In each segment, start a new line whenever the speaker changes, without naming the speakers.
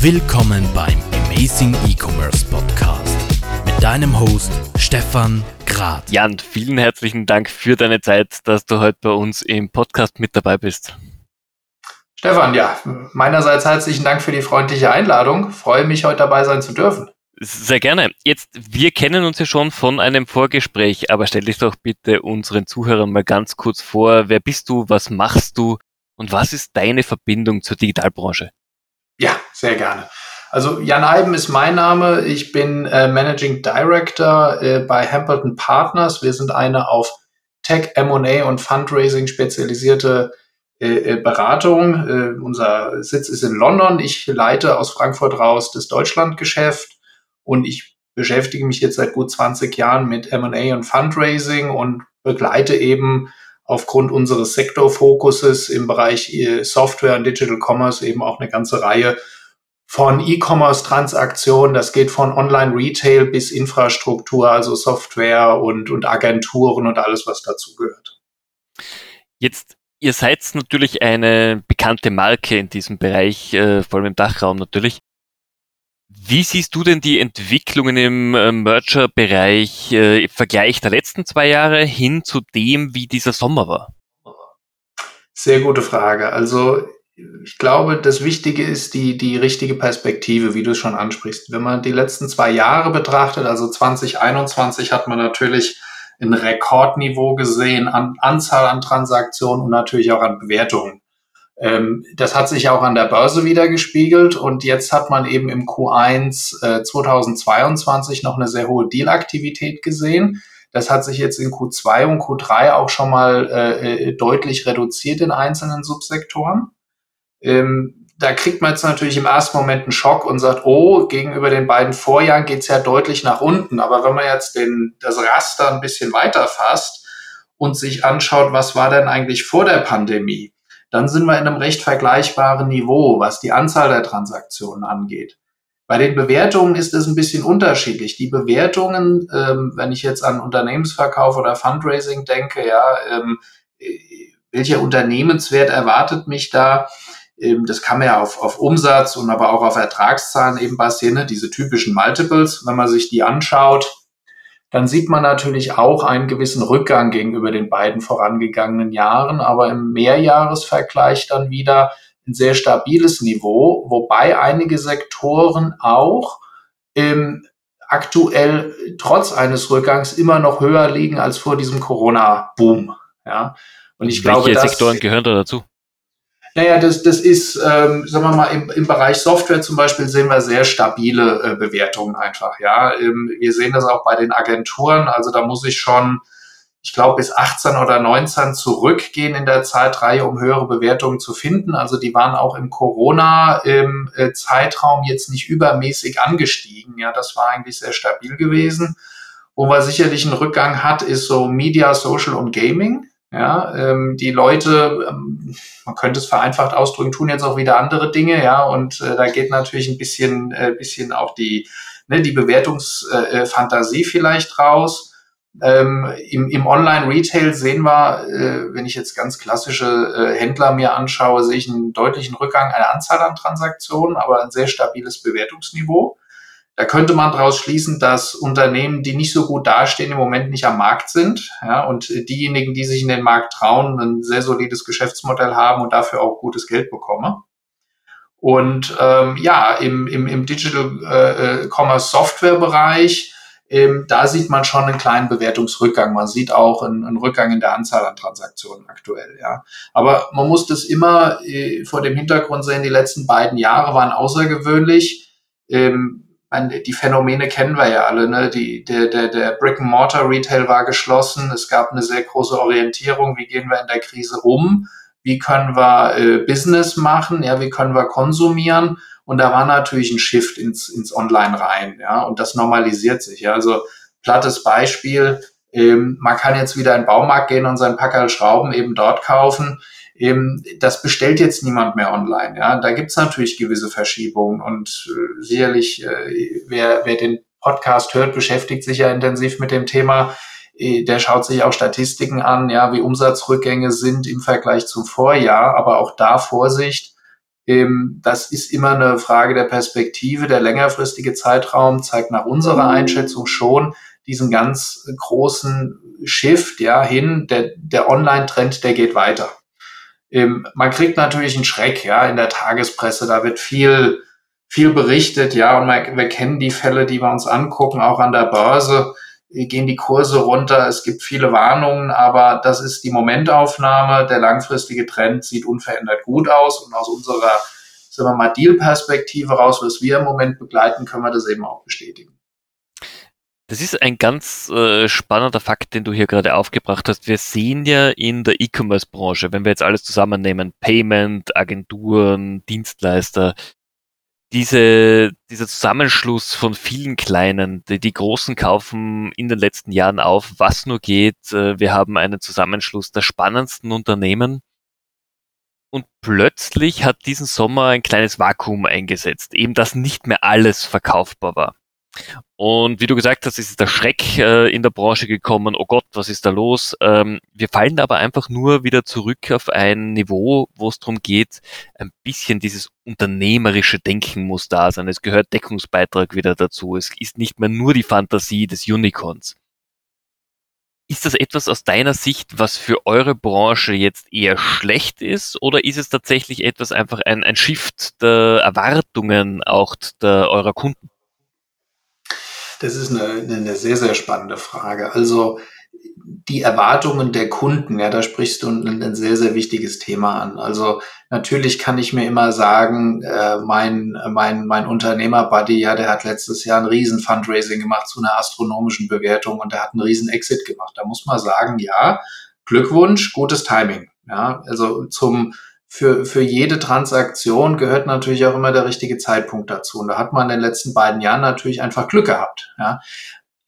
Willkommen beim Amazing E-Commerce Podcast mit deinem Host Stefan Grad.
Jan, vielen herzlichen Dank für deine Zeit, dass du heute bei uns im Podcast mit dabei bist.
Stefan, ja, meinerseits herzlichen Dank für die freundliche Einladung. Freue mich, heute dabei sein zu dürfen.
Sehr gerne. Jetzt, wir kennen uns ja schon von einem Vorgespräch, aber stell dich doch bitte unseren Zuhörern mal ganz kurz vor. Wer bist du? Was machst du? Und was ist deine Verbindung zur Digitalbranche?
Ja, sehr gerne. Also Jan Eiben ist mein Name. Ich bin äh, Managing Director äh, bei Hampleton Partners. Wir sind eine auf Tech, M&A und Fundraising spezialisierte äh, äh Beratung. Äh, unser Sitz ist in London. Ich leite aus Frankfurt raus das Deutschlandgeschäft und ich beschäftige mich jetzt seit gut 20 Jahren mit M&A und Fundraising und begleite eben aufgrund unseres Sektorfokuses im Bereich äh, Software und Digital Commerce eben auch eine ganze Reihe von E-Commerce-Transaktionen. Das geht von Online-Retail bis Infrastruktur, also Software und, und Agenturen und alles, was dazugehört.
Jetzt, ihr seid natürlich eine bekannte Marke in diesem Bereich, äh, vor allem im Dachraum natürlich. Wie siehst du denn die Entwicklungen im äh, Merger-Bereich äh, im Vergleich der letzten zwei Jahre hin zu dem, wie dieser Sommer war?
Sehr gute Frage. Also ich glaube, das Wichtige ist die, die richtige Perspektive, wie du es schon ansprichst. Wenn man die letzten zwei Jahre betrachtet, also 2021 hat man natürlich ein Rekordniveau gesehen an Anzahl an Transaktionen und natürlich auch an Bewertungen. Ähm, das hat sich auch an der Börse wieder gespiegelt und jetzt hat man eben im Q1 äh, 2022 noch eine sehr hohe Dealaktivität gesehen. Das hat sich jetzt in Q2 und Q3 auch schon mal äh, äh, deutlich reduziert in einzelnen Subsektoren. Ähm, da kriegt man jetzt natürlich im ersten Moment einen Schock und sagt, oh, gegenüber den beiden Vorjahren geht's ja deutlich nach unten. Aber wenn man jetzt den, das Raster ein bisschen weiter fasst und sich anschaut, was war denn eigentlich vor der Pandemie, dann sind wir in einem recht vergleichbaren Niveau, was die Anzahl der Transaktionen angeht. Bei den Bewertungen ist es ein bisschen unterschiedlich. Die Bewertungen, ähm, wenn ich jetzt an Unternehmensverkauf oder Fundraising denke, ja, ähm, welcher Unternehmenswert erwartet mich da? Ähm, das kann man ja auf, auf Umsatz und aber auch auf Ertragszahlen eben basieren, ne? diese typischen Multiples. Wenn man sich die anschaut, dann sieht man natürlich auch einen gewissen Rückgang gegenüber den beiden vorangegangenen Jahren, aber im Mehrjahresvergleich dann wieder ein sehr stabiles Niveau, wobei einige Sektoren auch ähm, aktuell trotz eines Rückgangs immer noch höher liegen als vor diesem Corona-Boom. Ja.
Und ich Welche glaube, Sektoren gehören da dazu?
Naja, das, das ist, ähm, sagen wir mal, im, im Bereich Software zum Beispiel sehen wir sehr stabile äh, Bewertungen einfach. Ja, ähm, wir sehen das auch bei den Agenturen. Also da muss ich schon, ich glaube, bis 18 oder 19 zurückgehen in der Zeitreihe, um höhere Bewertungen zu finden. Also die waren auch im Corona-Zeitraum äh, jetzt nicht übermäßig angestiegen. Ja, das war eigentlich sehr stabil gewesen. Wo man sicherlich einen Rückgang hat, ist so Media, Social und Gaming. Ja, ähm, die Leute, ähm, man könnte es vereinfacht ausdrücken, tun jetzt auch wieder andere Dinge, ja, und äh, da geht natürlich ein bisschen, äh, bisschen auch die, ne, die Bewertungsfantasie äh, vielleicht raus. Ähm, Im im Online-Retail sehen wir, äh, wenn ich jetzt ganz klassische äh, Händler mir anschaue, sehe ich einen deutlichen Rückgang einer Anzahl an Transaktionen, aber ein sehr stabiles Bewertungsniveau. Da könnte man daraus schließen, dass Unternehmen, die nicht so gut dastehen, im Moment nicht am Markt sind. Ja, und diejenigen, die sich in den Markt trauen, ein sehr solides Geschäftsmodell haben und dafür auch gutes Geld bekommen. Und ähm, ja, im, im, im Digital äh, äh, Commerce Software Bereich, ähm, da sieht man schon einen kleinen Bewertungsrückgang. Man sieht auch einen, einen, Rückgang in der Anzahl an Transaktionen aktuell. Ja, aber man muss das immer äh, vor dem Hintergrund sehen. Die letzten beiden Jahre waren außergewöhnlich. Ähm, die Phänomene kennen wir ja alle. Ne? Die, der, der, der Brick-and-Mortar-Retail war geschlossen. Es gab eine sehr große Orientierung. Wie gehen wir in der Krise um? Wie können wir äh, Business machen? Ja, wie können wir konsumieren? Und da war natürlich ein Shift ins, ins Online rein. Ja, und das normalisiert sich. Ja, also plattes Beispiel. Ähm, man kann jetzt wieder in den Baumarkt gehen und sein Packerl Schrauben eben dort kaufen eben, das bestellt jetzt niemand mehr online. Ja, da gibt's natürlich gewisse Verschiebungen und äh, sicherlich, äh, wer, wer den Podcast hört, beschäftigt sich ja intensiv mit dem Thema. Äh, der schaut sich auch Statistiken an, ja, wie Umsatzrückgänge sind im Vergleich zum Vorjahr, aber auch da Vorsicht. Ähm, das ist immer eine Frage der Perspektive. Der längerfristige Zeitraum zeigt nach unserer Einschätzung schon diesen ganz großen Shift ja hin. Der, der Online-Trend, der geht weiter. Ähm, man kriegt natürlich einen Schreck, ja, in der Tagespresse. Da wird viel, viel berichtet, ja, und wir, wir kennen die Fälle, die wir uns angucken, auch an der Börse gehen die Kurse runter. Es gibt viele Warnungen, aber das ist die Momentaufnahme. Der langfristige Trend sieht unverändert gut aus und aus unserer, sagen wir mal, Deal-Perspektive raus, was wir im Moment begleiten, können wir das eben auch bestätigen.
Das ist ein ganz äh, spannender Fakt, den du hier gerade aufgebracht hast. Wir sehen ja in der E-Commerce-Branche, wenn wir jetzt alles zusammennehmen, Payment, Agenturen, Dienstleister, diese, dieser Zusammenschluss von vielen kleinen, die, die Großen kaufen in den letzten Jahren auf, was nur geht. Äh, wir haben einen Zusammenschluss der spannendsten Unternehmen. Und plötzlich hat diesen Sommer ein kleines Vakuum eingesetzt, eben dass nicht mehr alles verkaufbar war. Und wie du gesagt hast, ist der Schreck äh, in der Branche gekommen, oh Gott, was ist da los? Ähm, wir fallen aber einfach nur wieder zurück auf ein Niveau, wo es darum geht, ein bisschen dieses unternehmerische Denken muss da sein. Es gehört Deckungsbeitrag wieder dazu. Es ist nicht mehr nur die Fantasie des Unicorns. Ist das etwas aus deiner Sicht, was für eure Branche jetzt eher schlecht ist, oder ist es tatsächlich etwas einfach ein, ein Shift der Erwartungen auch der, eurer Kunden?
Das ist eine, eine sehr, sehr spannende Frage. Also die Erwartungen der Kunden, ja, da sprichst du ein, ein, sehr, sehr wichtiges Thema an. Also natürlich kann ich mir immer sagen, äh, mein, mein, mein Unternehmer-Buddy, ja, der hat letztes Jahr ein riesen Fundraising gemacht zu einer astronomischen Bewertung und der hat einen riesen Exit gemacht. Da muss man sagen, ja, Glückwunsch, gutes Timing. Ja, also zum, für, für jede Transaktion gehört natürlich auch immer der richtige Zeitpunkt dazu. Und da hat man in den letzten beiden Jahren natürlich einfach Glück gehabt. Ja.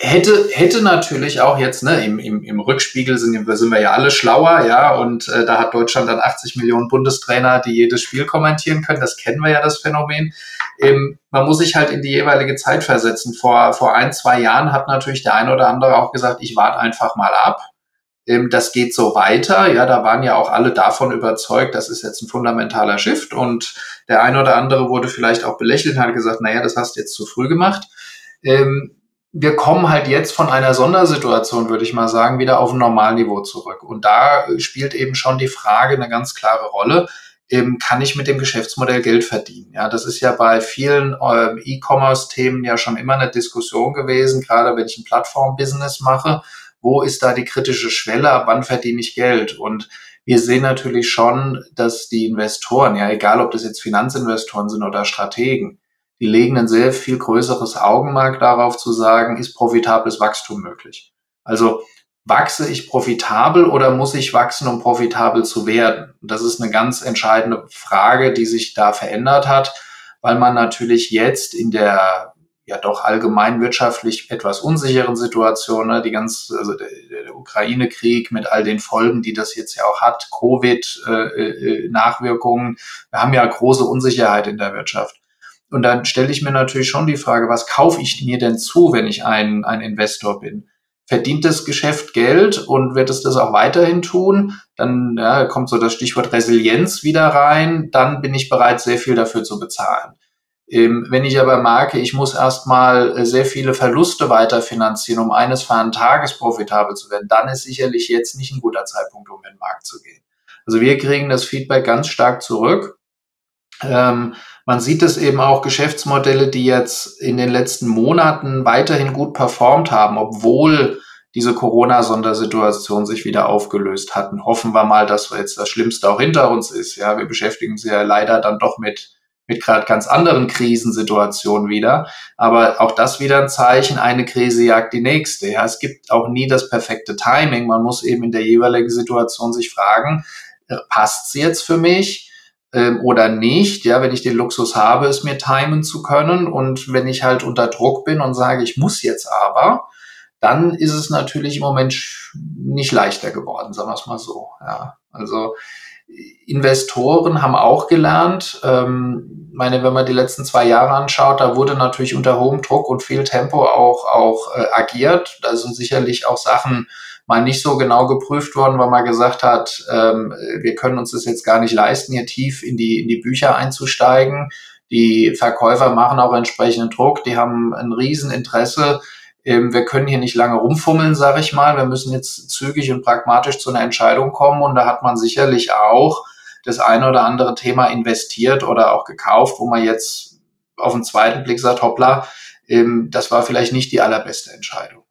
Hätte, hätte natürlich auch jetzt, ne, im, im, im Rückspiegel sind, sind wir ja alle schlauer, ja, und äh, da hat Deutschland dann 80 Millionen Bundestrainer, die jedes Spiel kommentieren können. Das kennen wir ja, das Phänomen. Ähm, man muss sich halt in die jeweilige Zeit versetzen. Vor, vor ein, zwei Jahren hat natürlich der eine oder andere auch gesagt, ich warte einfach mal ab ähm, das geht so weiter. Ja, da waren ja auch alle davon überzeugt, das ist jetzt ein fundamentaler Shift und der eine oder andere wurde vielleicht auch belächelt und hat gesagt, naja, das hast du jetzt zu früh gemacht. Ähm, wir kommen halt jetzt von einer Sondersituation, würde ich mal sagen, wieder auf ein Normalniveau zurück. Und da spielt eben schon die Frage eine ganz klare Rolle. Ähm, kann ich mit dem Geschäftsmodell Geld verdienen? Ja, das ist ja bei vielen äh, E-Commerce-Themen ja schon immer eine Diskussion gewesen, gerade wenn ich ein Plattform-Business mache wo ist da die kritische Schwelle, ab wann verdiene ich Geld? Und wir sehen natürlich schon, dass die Investoren, ja, egal ob das jetzt Finanzinvestoren sind oder Strategen, die legen ein sehr viel größeres Augenmerk darauf zu sagen, ist profitables Wachstum möglich? Also wachse ich profitabel oder muss ich wachsen, um profitabel zu werden? Das ist eine ganz entscheidende Frage, die sich da verändert hat, weil man natürlich jetzt in der ja doch allgemein wirtschaftlich etwas unsicheren Situation, ne? die ganz, also der, der Ukraine-Krieg mit all den Folgen, die das jetzt ja auch hat, Covid-Nachwirkungen, äh, äh wir haben ja große Unsicherheit in der Wirtschaft. Und dann stelle ich mir natürlich schon die Frage, was kaufe ich mir denn zu, wenn ich ein, ein Investor bin? Verdient das Geschäft Geld und wird es das auch weiterhin tun? Dann ja, kommt so das Stichwort Resilienz wieder rein. Dann bin ich bereit, sehr viel dafür zu bezahlen. Ähm, wenn ich aber merke, ich muss erstmal äh, sehr viele Verluste weiterfinanzieren, um eines fahren Tages profitabel zu werden, dann ist sicherlich jetzt nicht ein guter Zeitpunkt, um in den Markt zu gehen. Also wir kriegen das Feedback ganz stark zurück. Ähm, man sieht es eben auch Geschäftsmodelle, die jetzt in den letzten Monaten weiterhin gut performt haben, obwohl diese Corona-Sondersituation sich wieder aufgelöst hatten. Hoffen wir mal, dass jetzt das Schlimmste auch hinter uns ist. Ja, wir beschäftigen uns ja leider dann doch mit mit gerade ganz anderen Krisensituationen wieder. Aber auch das wieder ein Zeichen, eine Krise jagt die nächste. Ja, es gibt auch nie das perfekte Timing. Man muss eben in der jeweiligen Situation sich fragen, äh, passt es jetzt für mich? Ähm, oder nicht, ja, wenn ich den Luxus habe, es mir timen zu können und wenn ich halt unter Druck bin und sage, ich muss jetzt aber, dann ist es natürlich im Moment nicht leichter geworden, sagen wir es mal so. Ja, also Investoren haben auch gelernt. Ähm, meine, wenn man die letzten zwei Jahre anschaut, da wurde natürlich unter hohem Druck und viel Tempo auch, auch äh, agiert. Da sind sicherlich auch Sachen mal nicht so genau geprüft worden, weil man gesagt hat, ähm, wir können uns das jetzt gar nicht leisten, hier tief in die, in die Bücher einzusteigen. Die Verkäufer machen auch entsprechenden Druck, die haben ein Rieseninteresse. Ähm, wir können hier nicht lange rumfummeln, sage ich mal. Wir müssen jetzt zügig und pragmatisch zu einer Entscheidung kommen. Und da hat man sicherlich auch das eine oder andere Thema investiert oder auch gekauft, wo man jetzt auf den zweiten Blick sagt, hoppla, ähm, das war vielleicht nicht die allerbeste Entscheidung.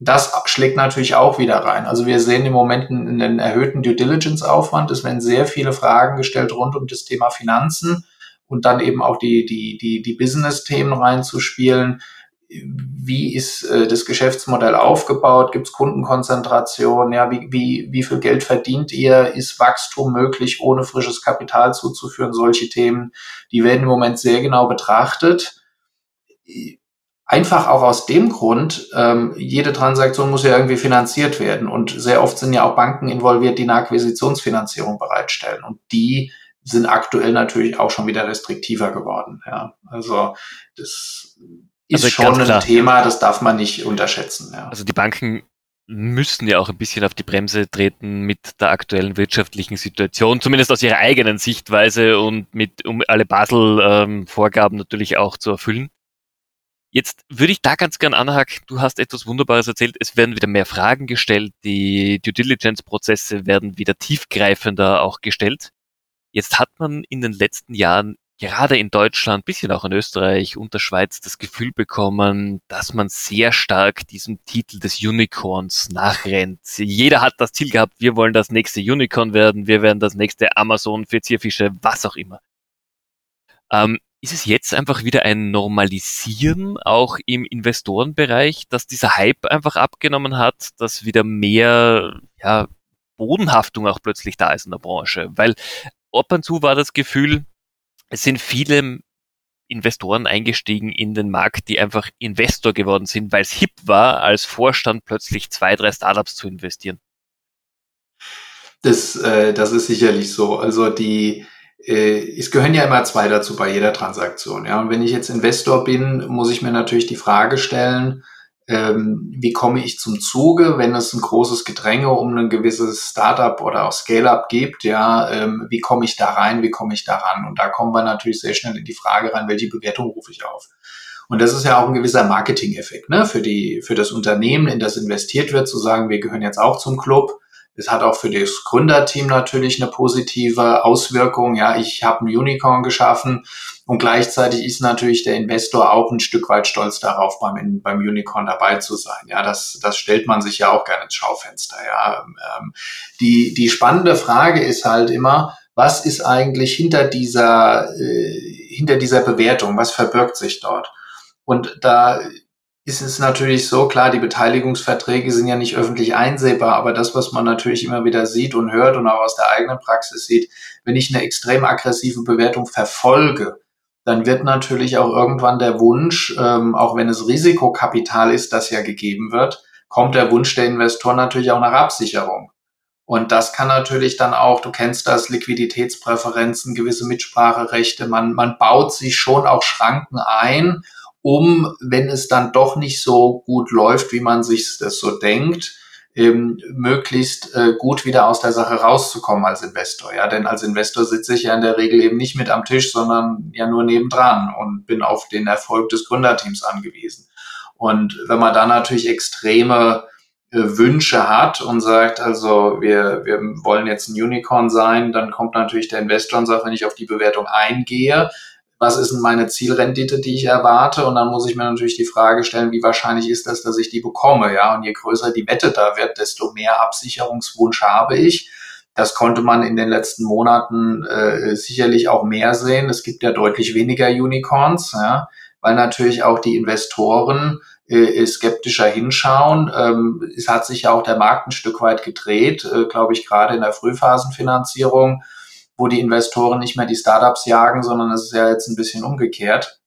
Das schlägt natürlich auch wieder rein. Also wir sehen im Moment einen erhöhten Due Diligence Aufwand. Es werden sehr viele Fragen gestellt rund um das Thema Finanzen und dann eben auch die, die, die, die Business-Themen reinzuspielen. Wie ist äh, das Geschäftsmodell aufgebaut? Gibt es Kundenkonzentration? Ja, wie, wie, wie viel Geld verdient ihr? Ist Wachstum möglich, ohne frisches Kapital zuzuführen? Solche Themen, die werden im Moment sehr genau betrachtet. Einfach auch aus dem Grund, ähm, jede Transaktion muss ja irgendwie finanziert werden. Und sehr oft sind ja auch Banken involviert, die eine Akquisitionsfinanzierung bereitstellen. Und die sind aktuell natürlich auch schon wieder restriktiver geworden. Ja, also das ist also schon ein klar. Thema, das darf man nicht unterschätzen. Ja.
Also die Banken müssen ja auch ein bisschen auf die Bremse treten mit der aktuellen wirtschaftlichen Situation, zumindest aus ihrer eigenen Sichtweise und mit, um alle Basel-Vorgaben ähm, natürlich auch zu erfüllen. Jetzt würde ich da ganz gern anhaken. Du hast etwas Wunderbares erzählt. Es werden wieder mehr Fragen gestellt. Die Due Diligence-Prozesse werden wieder tiefgreifender auch gestellt. Jetzt hat man in den letzten Jahren gerade in Deutschland, bisschen auch in Österreich und der Schweiz das Gefühl bekommen, dass man sehr stark diesem Titel des Unicorns nachrennt. Jeder hat das Ziel gehabt, wir wollen das nächste Unicorn werden, wir werden das nächste Amazon für Zierfische, was auch immer. Ähm, ist es jetzt einfach wieder ein Normalisieren auch im Investorenbereich, dass dieser Hype einfach abgenommen hat, dass wieder mehr ja, Bodenhaftung auch plötzlich da ist in der Branche? Weil ab und zu war das Gefühl, es sind viele Investoren eingestiegen in den Markt, die einfach Investor geworden sind, weil es hip war, als Vorstand plötzlich zwei, drei Startups zu investieren.
Das, äh, das ist sicherlich so. Also die, äh, es gehören ja immer zwei dazu bei jeder Transaktion. Ja, und wenn ich jetzt Investor bin, muss ich mir natürlich die Frage stellen, ähm, wie komme ich zum Zuge, wenn es ein großes Gedränge um ein gewisses Startup oder auch Scale-up gibt, ja, ähm, wie komme ich da rein, wie komme ich da ran? Und da kommen wir natürlich sehr schnell in die Frage rein, welche Bewertung rufe ich auf? Und das ist ja auch ein gewisser Marketing-Effekt, ne, für die, für das Unternehmen, in das investiert wird, zu sagen, wir gehören jetzt auch zum Club. Es hat auch für das Gründerteam natürlich eine positive Auswirkung. Ja, ich habe ein Unicorn geschaffen und gleichzeitig ist natürlich der Investor auch ein Stück weit stolz darauf, beim, beim Unicorn dabei zu sein. Ja, das, das stellt man sich ja auch gerne ins Schaufenster. Ja, ähm, die, die spannende Frage ist halt immer, was ist eigentlich hinter dieser, äh, hinter dieser Bewertung? Was verbirgt sich dort? Und da ist es natürlich so, klar, die Beteiligungsverträge sind ja nicht öffentlich einsehbar, aber das, was man natürlich immer wieder sieht und hört und auch aus der eigenen Praxis sieht, wenn ich eine extrem aggressive Bewertung verfolge, dann wird natürlich auch irgendwann der Wunsch, ähm, auch wenn es Risikokapital ist, das ja gegeben wird, kommt der Wunsch der Investoren natürlich auch nach Absicherung. Und das kann natürlich dann auch, du kennst das, Liquiditätspräferenzen, gewisse Mitspracherechte, man, man baut sich schon auch Schranken ein, um, wenn es dann doch nicht so gut läuft, wie man sich das so denkt, ähm, möglichst äh, gut wieder aus der Sache rauszukommen als Investor. Ja, denn als Investor sitze ich ja in der Regel eben nicht mit am Tisch, sondern ja nur nebendran und bin auf den Erfolg des Gründerteams angewiesen. Und wenn man da natürlich extreme äh, Wünsche hat und sagt, also wir, wir wollen jetzt ein Unicorn sein, dann kommt natürlich der Investor und sagt, wenn ich auf die Bewertung eingehe, was ist denn meine Zielrendite, die ich erwarte? Und dann muss ich mir natürlich die Frage stellen, wie wahrscheinlich ist das, dass ich die bekomme? Ja, und je größer die Wette da wird, desto mehr Absicherungswunsch habe ich. Das konnte man in den letzten Monaten äh, sicherlich auch mehr sehen. Es gibt ja deutlich weniger Unicorns, ja, weil natürlich auch die Investoren äh, skeptischer hinschauen. Ähm, es hat sich ja auch der Markt ein Stück weit gedreht, äh, glaube ich, gerade in der Frühphasenfinanzierung wo die Investoren nicht mehr die Startups jagen, sondern es ist ja jetzt ein bisschen umgekehrt.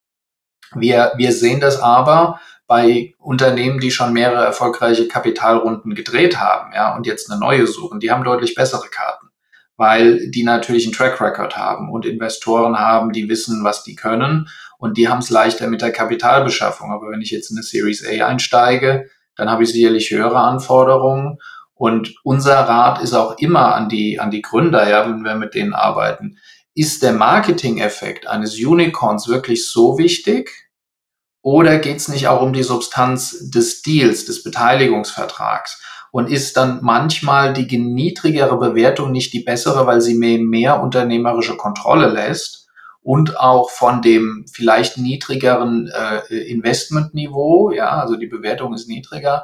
Wir, wir sehen das aber bei Unternehmen, die schon mehrere erfolgreiche Kapitalrunden gedreht haben, ja, und jetzt eine neue suchen, die haben deutlich bessere Karten, weil die natürlich einen Track Record haben und Investoren haben, die wissen, was die können und die haben es leichter mit der Kapitalbeschaffung. Aber wenn ich jetzt in eine Series A einsteige, dann habe ich sicherlich höhere Anforderungen. Und unser Rat ist auch immer an die, an die Gründer, ja, wenn wir mit denen arbeiten. Ist der Marketing-Effekt eines Unicorns wirklich so wichtig? Oder geht es nicht auch um die Substanz des Deals, des Beteiligungsvertrags? Und ist dann manchmal die niedrigere Bewertung nicht die bessere, weil sie mehr, mehr unternehmerische Kontrolle lässt und auch von dem vielleicht niedrigeren äh, Investmentniveau, ja, also die Bewertung ist niedriger,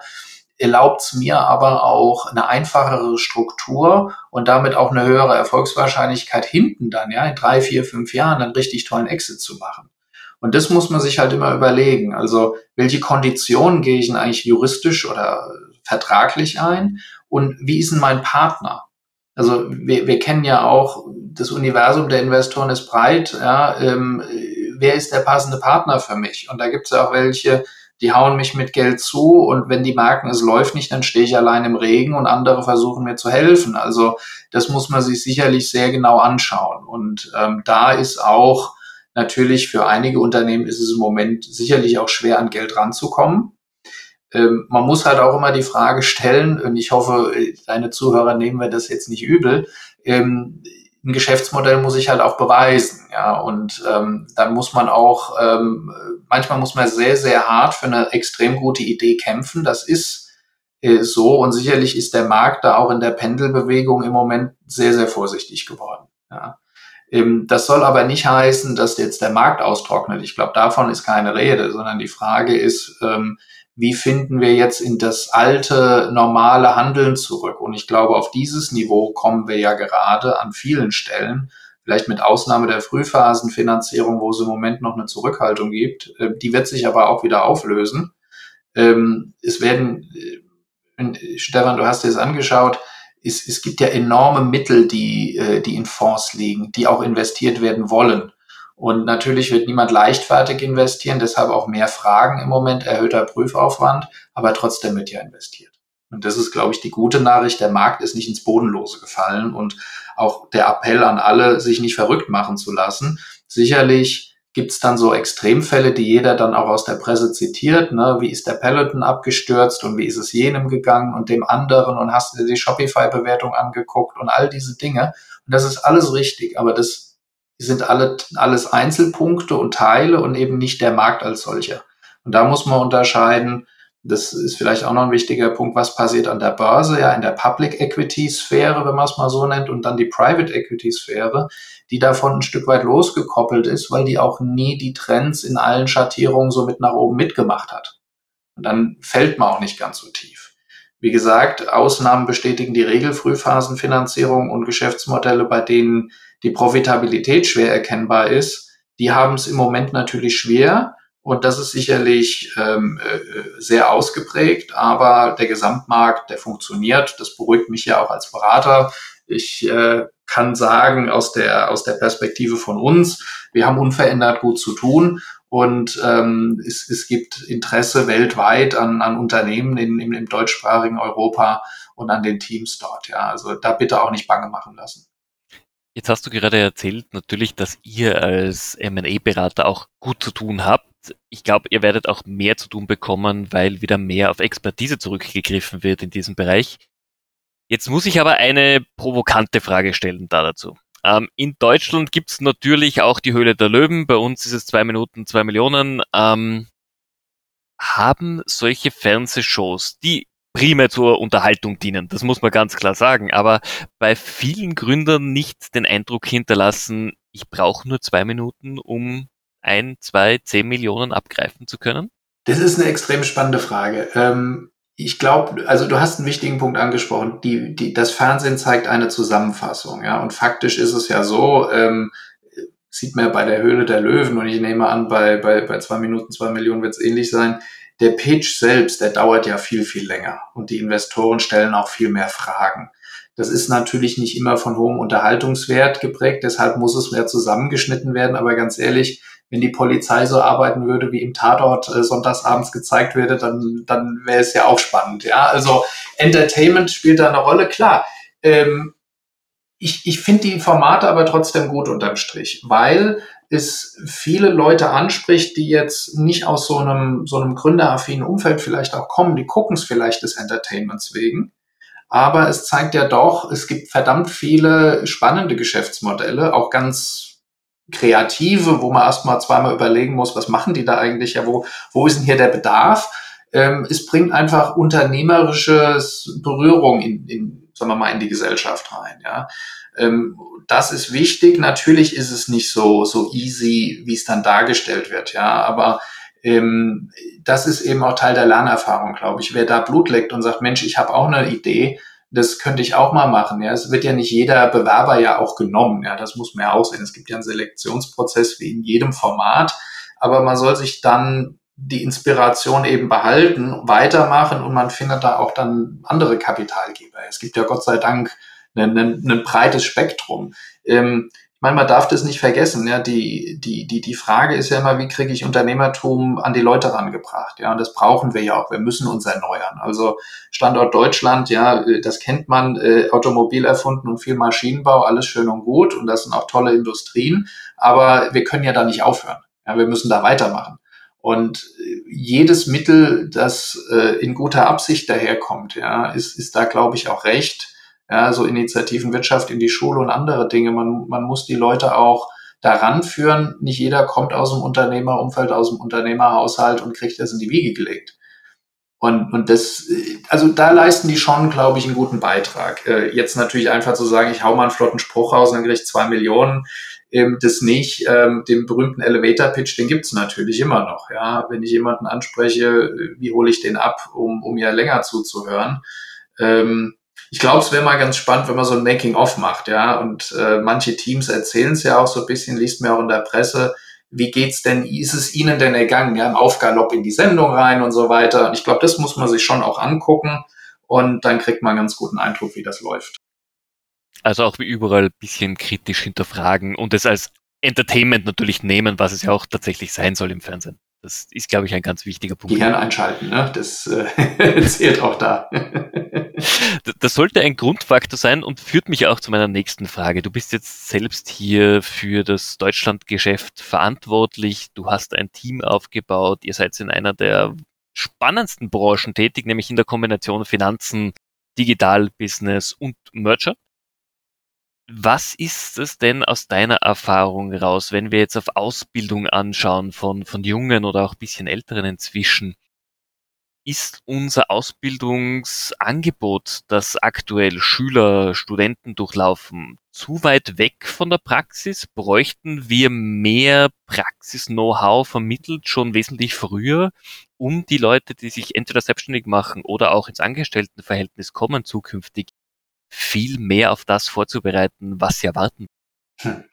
erlaubt es mir aber auch eine einfachere Struktur und damit auch eine höhere Erfolgswahrscheinlichkeit hinten dann, ja, in drei, vier, fünf Jahren einen richtig tollen Exit zu machen. Und das muss man sich halt immer überlegen. Also, welche Konditionen gehe ich denn eigentlich juristisch oder vertraglich ein? Und wie ist denn mein Partner? Also, wir, wir kennen ja auch, das Universum der Investoren ist breit, ja, ähm, wer ist der passende Partner für mich? Und da gibt es ja auch welche, die hauen mich mit Geld zu und wenn die merken, es läuft nicht, dann stehe ich allein im Regen und andere versuchen mir zu helfen. Also das muss man sich sicherlich sehr genau anschauen. Und ähm, da ist auch natürlich für einige Unternehmen ist es im Moment sicherlich auch schwer, an Geld ranzukommen. Ähm, man muss halt auch immer die Frage stellen, und ich hoffe, deine Zuhörer nehmen wir das jetzt nicht übel, ähm, ein Geschäftsmodell muss ich halt auch beweisen, ja, und ähm, dann muss man auch, ähm, manchmal muss man sehr, sehr hart für eine extrem gute Idee kämpfen. Das ist äh, so und sicherlich ist der Markt da auch in der Pendelbewegung im Moment sehr, sehr vorsichtig geworden. Ja. Ähm, das soll aber nicht heißen, dass jetzt der Markt austrocknet. Ich glaube, davon ist keine Rede, sondern die Frage ist, ähm, wie finden wir jetzt in das alte, normale Handeln zurück? Und ich glaube, auf dieses Niveau kommen wir ja gerade an vielen Stellen, vielleicht mit Ausnahme der Frühphasenfinanzierung, wo es im Moment noch eine Zurückhaltung gibt. Äh, die wird sich aber auch wieder auflösen. Ähm, es werden, äh, Stefan, du hast dir das angeschaut, es, es gibt ja enorme Mittel, die, äh, die in Fonds liegen, die auch investiert werden wollen. Und natürlich wird niemand leichtfertig investieren, deshalb auch mehr Fragen im Moment, erhöhter Prüfaufwand, aber trotzdem wird ja investiert. Und das ist, glaube ich, die gute Nachricht. Der Markt ist nicht ins Bodenlose gefallen und auch der Appell an alle, sich nicht verrückt machen zu lassen. Sicherlich gibt es dann so Extremfälle, die jeder dann auch aus der Presse zitiert. Ne? Wie ist der Peloton abgestürzt und wie ist es jenem gegangen und dem anderen und hast du dir die Shopify-Bewertung angeguckt und all diese Dinge. Und das ist alles richtig, aber das sind alle, alles Einzelpunkte und Teile und eben nicht der Markt als solcher. Und da muss man unterscheiden, das ist vielleicht auch noch ein wichtiger Punkt, was passiert an der Börse, ja, in der Public Equity Sphäre, wenn man es mal so nennt, und dann die Private Equity Sphäre, die davon ein Stück weit losgekoppelt ist, weil die auch nie die Trends in allen Schattierungen so mit nach oben mitgemacht hat. Und dann fällt man auch nicht ganz so tief. Wie gesagt, Ausnahmen bestätigen die Regel Frühphasenfinanzierung und Geschäftsmodelle, bei denen die Profitabilität schwer erkennbar ist, die haben es im Moment natürlich schwer. Und das ist sicherlich ähm, äh, sehr ausgeprägt, aber der Gesamtmarkt, der funktioniert. Das beruhigt mich ja auch als Berater. Ich äh, kann sagen, aus der, aus der Perspektive von uns, wir haben unverändert gut zu tun und ähm, es, es gibt Interesse weltweit an, an Unternehmen in, im, im deutschsprachigen Europa und an den Teams dort. Ja, also da bitte auch nicht bange machen lassen.
Jetzt hast du gerade erzählt, natürlich, dass ihr als M&A-Berater auch gut zu tun habt. Ich glaube, ihr werdet auch mehr zu tun bekommen, weil wieder mehr auf Expertise zurückgegriffen wird in diesem Bereich. Jetzt muss ich aber eine provokante Frage stellen da dazu. Ähm, in Deutschland gibt's natürlich auch die Höhle der Löwen. Bei uns ist es zwei Minuten, zwei Millionen. Ähm, haben solche Fernsehshows, die primär zur Unterhaltung dienen. Das muss man ganz klar sagen. Aber bei vielen Gründern nicht den Eindruck hinterlassen, ich brauche nur zwei Minuten, um ein, zwei, zehn Millionen abgreifen zu können?
Das ist eine extrem spannende Frage. Ähm, ich glaube, also du hast einen wichtigen Punkt angesprochen. Die, die, das Fernsehen zeigt eine Zusammenfassung, ja. Und faktisch ist es ja so, ähm, sieht man ja bei der Höhle der Löwen und ich nehme an, bei, bei, bei zwei Minuten, zwei Millionen wird es ähnlich sein der Pitch selbst, der dauert ja viel, viel länger und die Investoren stellen auch viel mehr Fragen. Das ist natürlich nicht immer von hohem Unterhaltungswert geprägt, deshalb muss es mehr zusammengeschnitten werden. Aber ganz ehrlich, wenn die Polizei so arbeiten würde, wie im Tatort äh, sonntagsabends gezeigt würde, dann, dann wäre es ja auch spannend. Ja, also Entertainment spielt da eine Rolle, klar. Ähm, ich, ich finde die Formate aber trotzdem gut unterm Strich, weil es viele Leute anspricht, die jetzt nicht aus so einem, so einem gründeraffinen Umfeld vielleicht auch kommen, die gucken es vielleicht des Entertainments wegen. Aber es zeigt ja doch, es gibt verdammt viele spannende Geschäftsmodelle, auch ganz kreative, wo man erstmal zweimal überlegen muss, was machen die da eigentlich, ja, wo, wo ist denn hier der Bedarf? Ähm, es bringt einfach unternehmerisches Berührung in, in, sagen wir mal, in die Gesellschaft rein, ja. Ähm, das ist wichtig. Natürlich ist es nicht so, so easy, wie es dann dargestellt wird, ja, aber ähm, das ist eben auch Teil der Lernerfahrung, glaube ich. Wer da Blut leckt und sagt, Mensch, ich habe auch eine Idee, das könnte ich auch mal machen. Ja, es wird ja nicht jeder Bewerber ja auch genommen. Ja, das muss man ja auch sehen. Es gibt ja einen Selektionsprozess wie in jedem Format, aber man soll sich dann die Inspiration eben behalten, weitermachen und man findet da auch dann andere Kapitalgeber. Es gibt ja Gott sei Dank ein, ein, ein breites Spektrum. Ähm, ich meine, man darf das nicht vergessen. Ja, die, die, die, die Frage ist ja immer, wie kriege ich Unternehmertum an die Leute rangebracht? Ja, und das brauchen wir ja auch. Wir müssen uns erneuern. Also Standort Deutschland, ja, das kennt man, äh, Automobil erfunden und viel Maschinenbau, alles schön und gut. Und das sind auch tolle Industrien. Aber wir können ja da nicht aufhören. Ja, wir müssen da weitermachen. Und äh, jedes Mittel, das äh, in guter Absicht daherkommt, ja, ist, ist da, glaube ich, auch recht ja, so Initiativen Wirtschaft in die Schule und andere Dinge. Man, man muss die Leute auch daran führen. Nicht jeder kommt aus dem Unternehmerumfeld, aus dem Unternehmerhaushalt und kriegt das in die Wiege gelegt. Und, und das, also da leisten die schon, glaube ich, einen guten Beitrag. Äh, jetzt natürlich einfach zu sagen, ich hau mal einen flotten Spruch raus und dann kriege ich zwei Millionen, ähm, das nicht. Ähm, den berühmten Elevator-Pitch, den gibt's natürlich immer noch. Ja, Wenn ich jemanden anspreche, wie hole ich den ab, um, um ja länger zuzuhören. Ähm, ich glaube, es wäre mal ganz spannend, wenn man so ein Making-of macht, ja. Und äh, manche Teams erzählen es ja auch so ein bisschen, liest mir auch in der Presse, wie geht's denn, ist es Ihnen denn ergangen, ja, im Aufgalopp in die Sendung rein und so weiter. Und ich glaube, das muss man sich schon auch angucken und dann kriegt man einen ganz guten Eindruck, wie das läuft.
Also auch wie überall ein bisschen kritisch hinterfragen und es als Entertainment natürlich nehmen, was es ja auch tatsächlich sein soll im Fernsehen. Das ist, glaube ich, ein ganz wichtiger Punkt.
Gehirn einschalten, ne? das äh, zählt auch da.
das sollte ein Grundfaktor sein und führt mich auch zu meiner nächsten Frage. Du bist jetzt selbst hier für das Deutschlandgeschäft verantwortlich. Du hast ein Team aufgebaut. Ihr seid in einer der spannendsten Branchen tätig, nämlich in der Kombination Finanzen, Digital Business und Merger. Was ist es denn aus deiner Erfahrung raus, wenn wir jetzt auf Ausbildung anschauen von, von Jungen oder auch bisschen Älteren inzwischen? Ist unser Ausbildungsangebot, das aktuell Schüler, Studenten durchlaufen, zu weit weg von der Praxis? Bräuchten wir mehr Praxis-Know-how vermittelt schon wesentlich früher, um die Leute, die sich entweder selbstständig machen oder auch ins Angestelltenverhältnis kommen zukünftig, viel mehr auf das vorzubereiten, was sie erwarten?
Hm.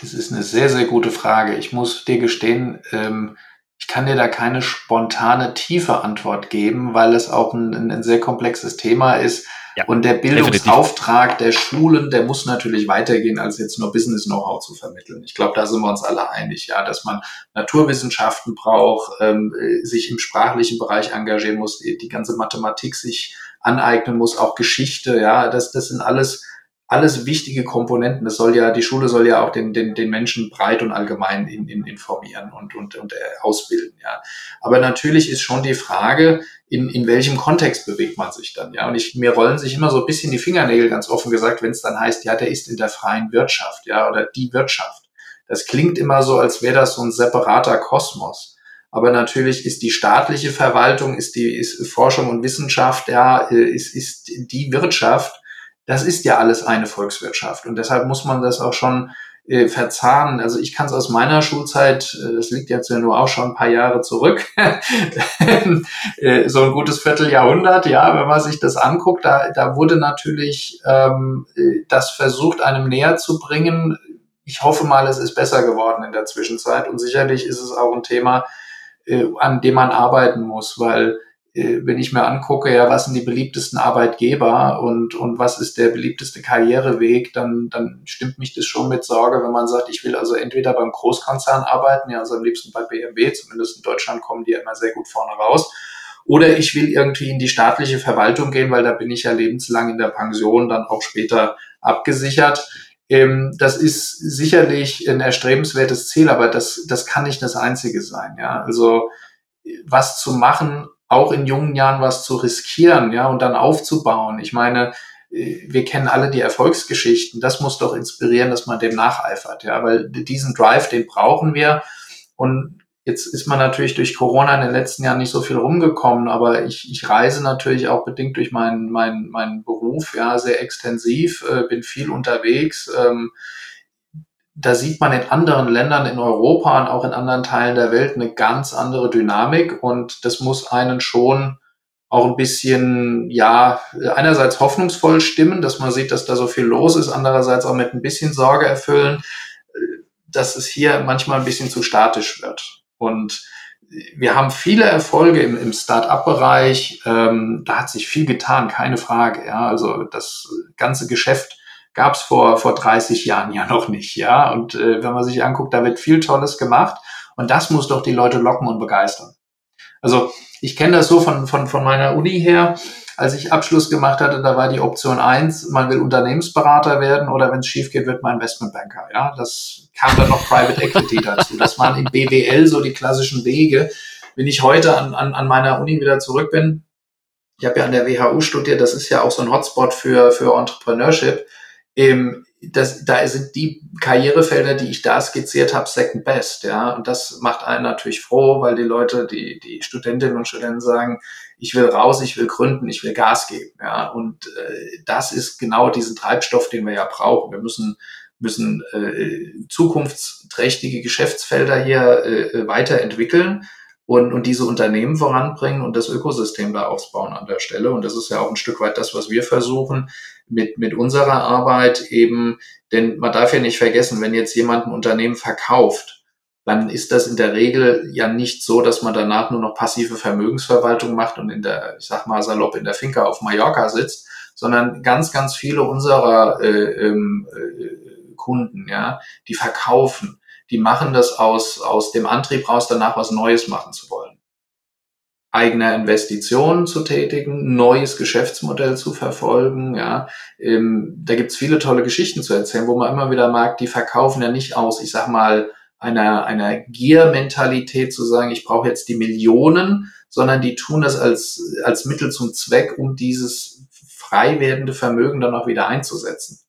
Das ist eine sehr, sehr gute Frage. Ich muss dir gestehen, ähm, ich kann dir da keine spontane, tiefe Antwort geben, weil es auch ein, ein sehr komplexes Thema ist. Ja, und der Bildungsauftrag der Schulen, der muss natürlich weitergehen, als jetzt nur Business-Know-how zu vermitteln. Ich glaube, da sind wir uns alle einig, ja, dass man Naturwissenschaften braucht, ähm, sich im sprachlichen Bereich engagieren muss, die, die ganze Mathematik sich aneignen muss, auch Geschichte, ja, das, das sind alles, alles wichtige Komponenten. Das soll ja, die Schule soll ja auch den, den, den Menschen breit und allgemein in, in, informieren und, und, und äh, ausbilden, ja. Aber natürlich ist schon die Frage, in, in welchem Kontext bewegt man sich dann, ja. Und ich, mir rollen sich immer so ein bisschen die Fingernägel, ganz offen gesagt, wenn es dann heißt, ja, der ist in der freien Wirtschaft, ja, oder die Wirtschaft. Das klingt immer so, als wäre das so ein separater Kosmos. Aber natürlich ist die staatliche Verwaltung, ist die ist Forschung und Wissenschaft, ja, ist, ist die Wirtschaft. Das ist ja alles eine Volkswirtschaft. Und deshalb muss man das auch schon äh, verzahnen. Also ich kann es aus meiner Schulzeit, äh, das liegt jetzt ja nur auch schon ein paar Jahre zurück, äh, so ein gutes Vierteljahrhundert, ja, wenn man sich das anguckt, da, da wurde natürlich ähm, äh, das versucht, einem näher zu bringen. Ich hoffe mal, es ist besser geworden in der Zwischenzeit und sicherlich ist es auch ein Thema, äh, an dem man arbeiten muss, weil äh, wenn ich mir angucke, ja, was sind die beliebtesten Arbeitgeber und, und was ist der beliebteste Karriereweg, dann, dann stimmt mich das schon mit Sorge, wenn man sagt, ich will also entweder beim Großkonzern arbeiten, ja, also am liebsten bei BMW, zumindest in Deutschland kommen die ja immer sehr gut vorne raus, oder ich will irgendwie in die staatliche Verwaltung gehen, weil da bin ich ja lebenslang in der Pension, dann auch später abgesichert. Ähm, das ist sicherlich ein erstrebenswertes Ziel, aber das, das kann nicht das einzige sein. Ja, also was zu machen, auch in jungen Jahren was zu riskieren, ja, und dann aufzubauen. Ich meine, wir kennen alle die Erfolgsgeschichten. Das muss doch inspirieren, dass man dem nacheifert, ja, weil diesen Drive, den brauchen wir. Und jetzt ist man natürlich durch Corona in den letzten Jahren nicht so viel rumgekommen, aber ich, ich reise natürlich auch bedingt durch meinen mein, mein Beruf, ja, sehr extensiv, äh, bin viel unterwegs. Ähm, da sieht man in anderen Ländern in Europa und auch in anderen Teilen der Welt eine ganz andere Dynamik und das muss einen schon auch ein bisschen, ja, einerseits hoffnungsvoll stimmen, dass man sieht, dass da so viel los ist, andererseits auch mit ein bisschen Sorge erfüllen, dass es hier manchmal ein bisschen zu statisch wird. Und wir haben viele Erfolge im, im Start-up-Bereich. Ähm, da hat sich viel getan, keine Frage. Ja, also das ganze Geschäft gab es vor, vor 30 Jahren ja noch nicht, ja. Und äh, wenn man sich anguckt, da wird viel Tolles gemacht und das muss doch die Leute locken und begeistern. Also ich kenne das so von, von, von meiner Uni her. Als ich Abschluss gemacht hatte, da war die Option eins, man will Unternehmensberater werden oder wenn es schief geht, wird man Investmentbanker. Ja, das kam dann noch Private Equity dazu. Das waren im BWL so die klassischen Wege. Wenn ich heute an, an, an meiner Uni wieder zurück bin, ich habe ja an der WHU studiert, das ist ja auch so ein Hotspot für, für Entrepreneurship ähm, das, da sind die Karrierefelder, die ich da skizziert habe, second best, ja. Und das macht einen natürlich froh, weil die Leute, die, die Studentinnen und Studenten sagen, ich will raus, ich will gründen, ich will Gas geben, ja. Und äh, das ist genau diesen Treibstoff, den wir ja brauchen. Wir müssen müssen äh, zukunftsträchtige Geschäftsfelder hier äh, weiterentwickeln und, und diese Unternehmen voranbringen und das Ökosystem da aufbauen an der Stelle. Und das ist ja auch ein Stück weit das, was wir versuchen mit, mit unserer Arbeit eben, denn man darf ja nicht vergessen, wenn jetzt jemand ein Unternehmen verkauft, dann ist das in der Regel ja nicht so, dass man danach nur noch passive Vermögensverwaltung macht und in der, ich sag mal salopp, in der Finca auf Mallorca sitzt, sondern ganz, ganz viele unserer äh, ähm, äh, Kunden, ja, die verkaufen die machen das aus, aus dem Antrieb raus, danach was Neues machen zu wollen. Eigener Investitionen zu tätigen, neues Geschäftsmodell zu verfolgen, ja. Ähm, da gibt's viele tolle Geschichten zu erzählen, wo man immer wieder mag, die verkaufen ja nicht aus, ich sag mal, einer, einer Gier-Mentalität zu sagen, ich brauche jetzt die Millionen, sondern die tun das als, als Mittel zum Zweck, um dieses frei werdende Vermögen dann auch wieder einzusetzen.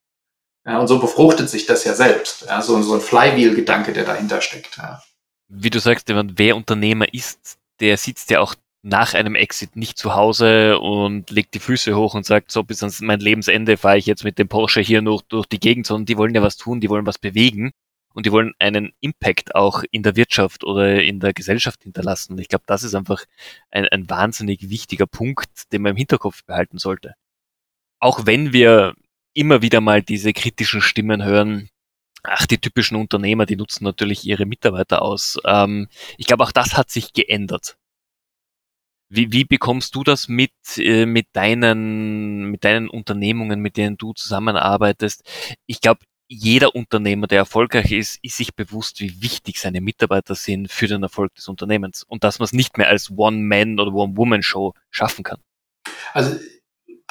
Ja, und so befruchtet sich das ja selbst. Ja, so, so ein Flywheel-Gedanke, der dahinter steckt. Ja.
Wie du sagst, wer Unternehmer ist, der sitzt ja auch nach einem Exit nicht zu Hause und legt die Füße hoch und sagt, so bis ans mein Lebensende fahre ich jetzt mit dem Porsche hier noch durch die Gegend, sondern die wollen ja was tun, die wollen was bewegen und die wollen einen Impact auch in der Wirtschaft oder in der Gesellschaft hinterlassen. Und ich glaube, das ist einfach ein, ein wahnsinnig wichtiger Punkt, den man im Hinterkopf behalten sollte. Auch wenn wir immer wieder mal diese kritischen Stimmen hören, ach, die typischen Unternehmer, die nutzen natürlich ihre Mitarbeiter aus. Ähm, ich glaube, auch das hat sich geändert. Wie, wie bekommst du das mit, äh, mit deinen, mit deinen Unternehmungen, mit denen du zusammenarbeitest? Ich glaube, jeder Unternehmer, der erfolgreich ist, ist sich bewusst, wie wichtig seine Mitarbeiter sind für den Erfolg des Unternehmens und dass man es nicht mehr als One-Man- oder One-Woman-Show schaffen kann.
Also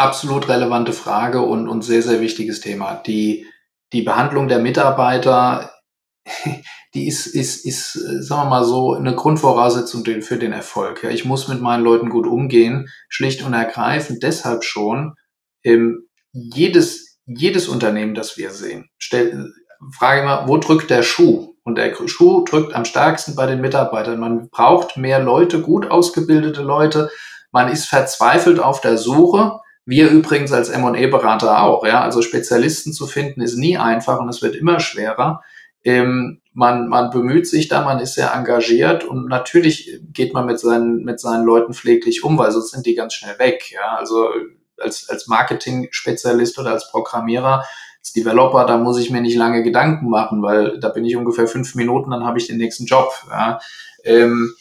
absolut relevante Frage und, und sehr, sehr wichtiges Thema. Die, die Behandlung der Mitarbeiter, die ist, ist, ist, sagen wir mal so, eine Grundvoraussetzung für den Erfolg. Ja, ich muss mit meinen Leuten gut umgehen, schlicht und ergreifend deshalb schon. Ähm, jedes, jedes Unternehmen, das wir sehen, stell, frage mal, wo drückt der Schuh? Und der Schuh drückt am stärksten bei den Mitarbeitern. Man braucht mehr Leute, gut ausgebildete Leute. Man ist verzweifelt auf der Suche wir übrigens als M&E-Berater auch, ja. Also Spezialisten zu finden ist nie einfach und es wird immer schwerer. Ähm, man, man bemüht sich da, man ist sehr engagiert und natürlich geht man mit seinen, mit seinen Leuten pfleglich um, weil sonst sind die ganz schnell weg, ja. Also als, als Marketing-Spezialist oder als Programmierer, als Developer, da muss ich mir nicht lange Gedanken machen, weil da bin ich ungefähr fünf Minuten, dann habe ich den nächsten Job, ja. Ähm,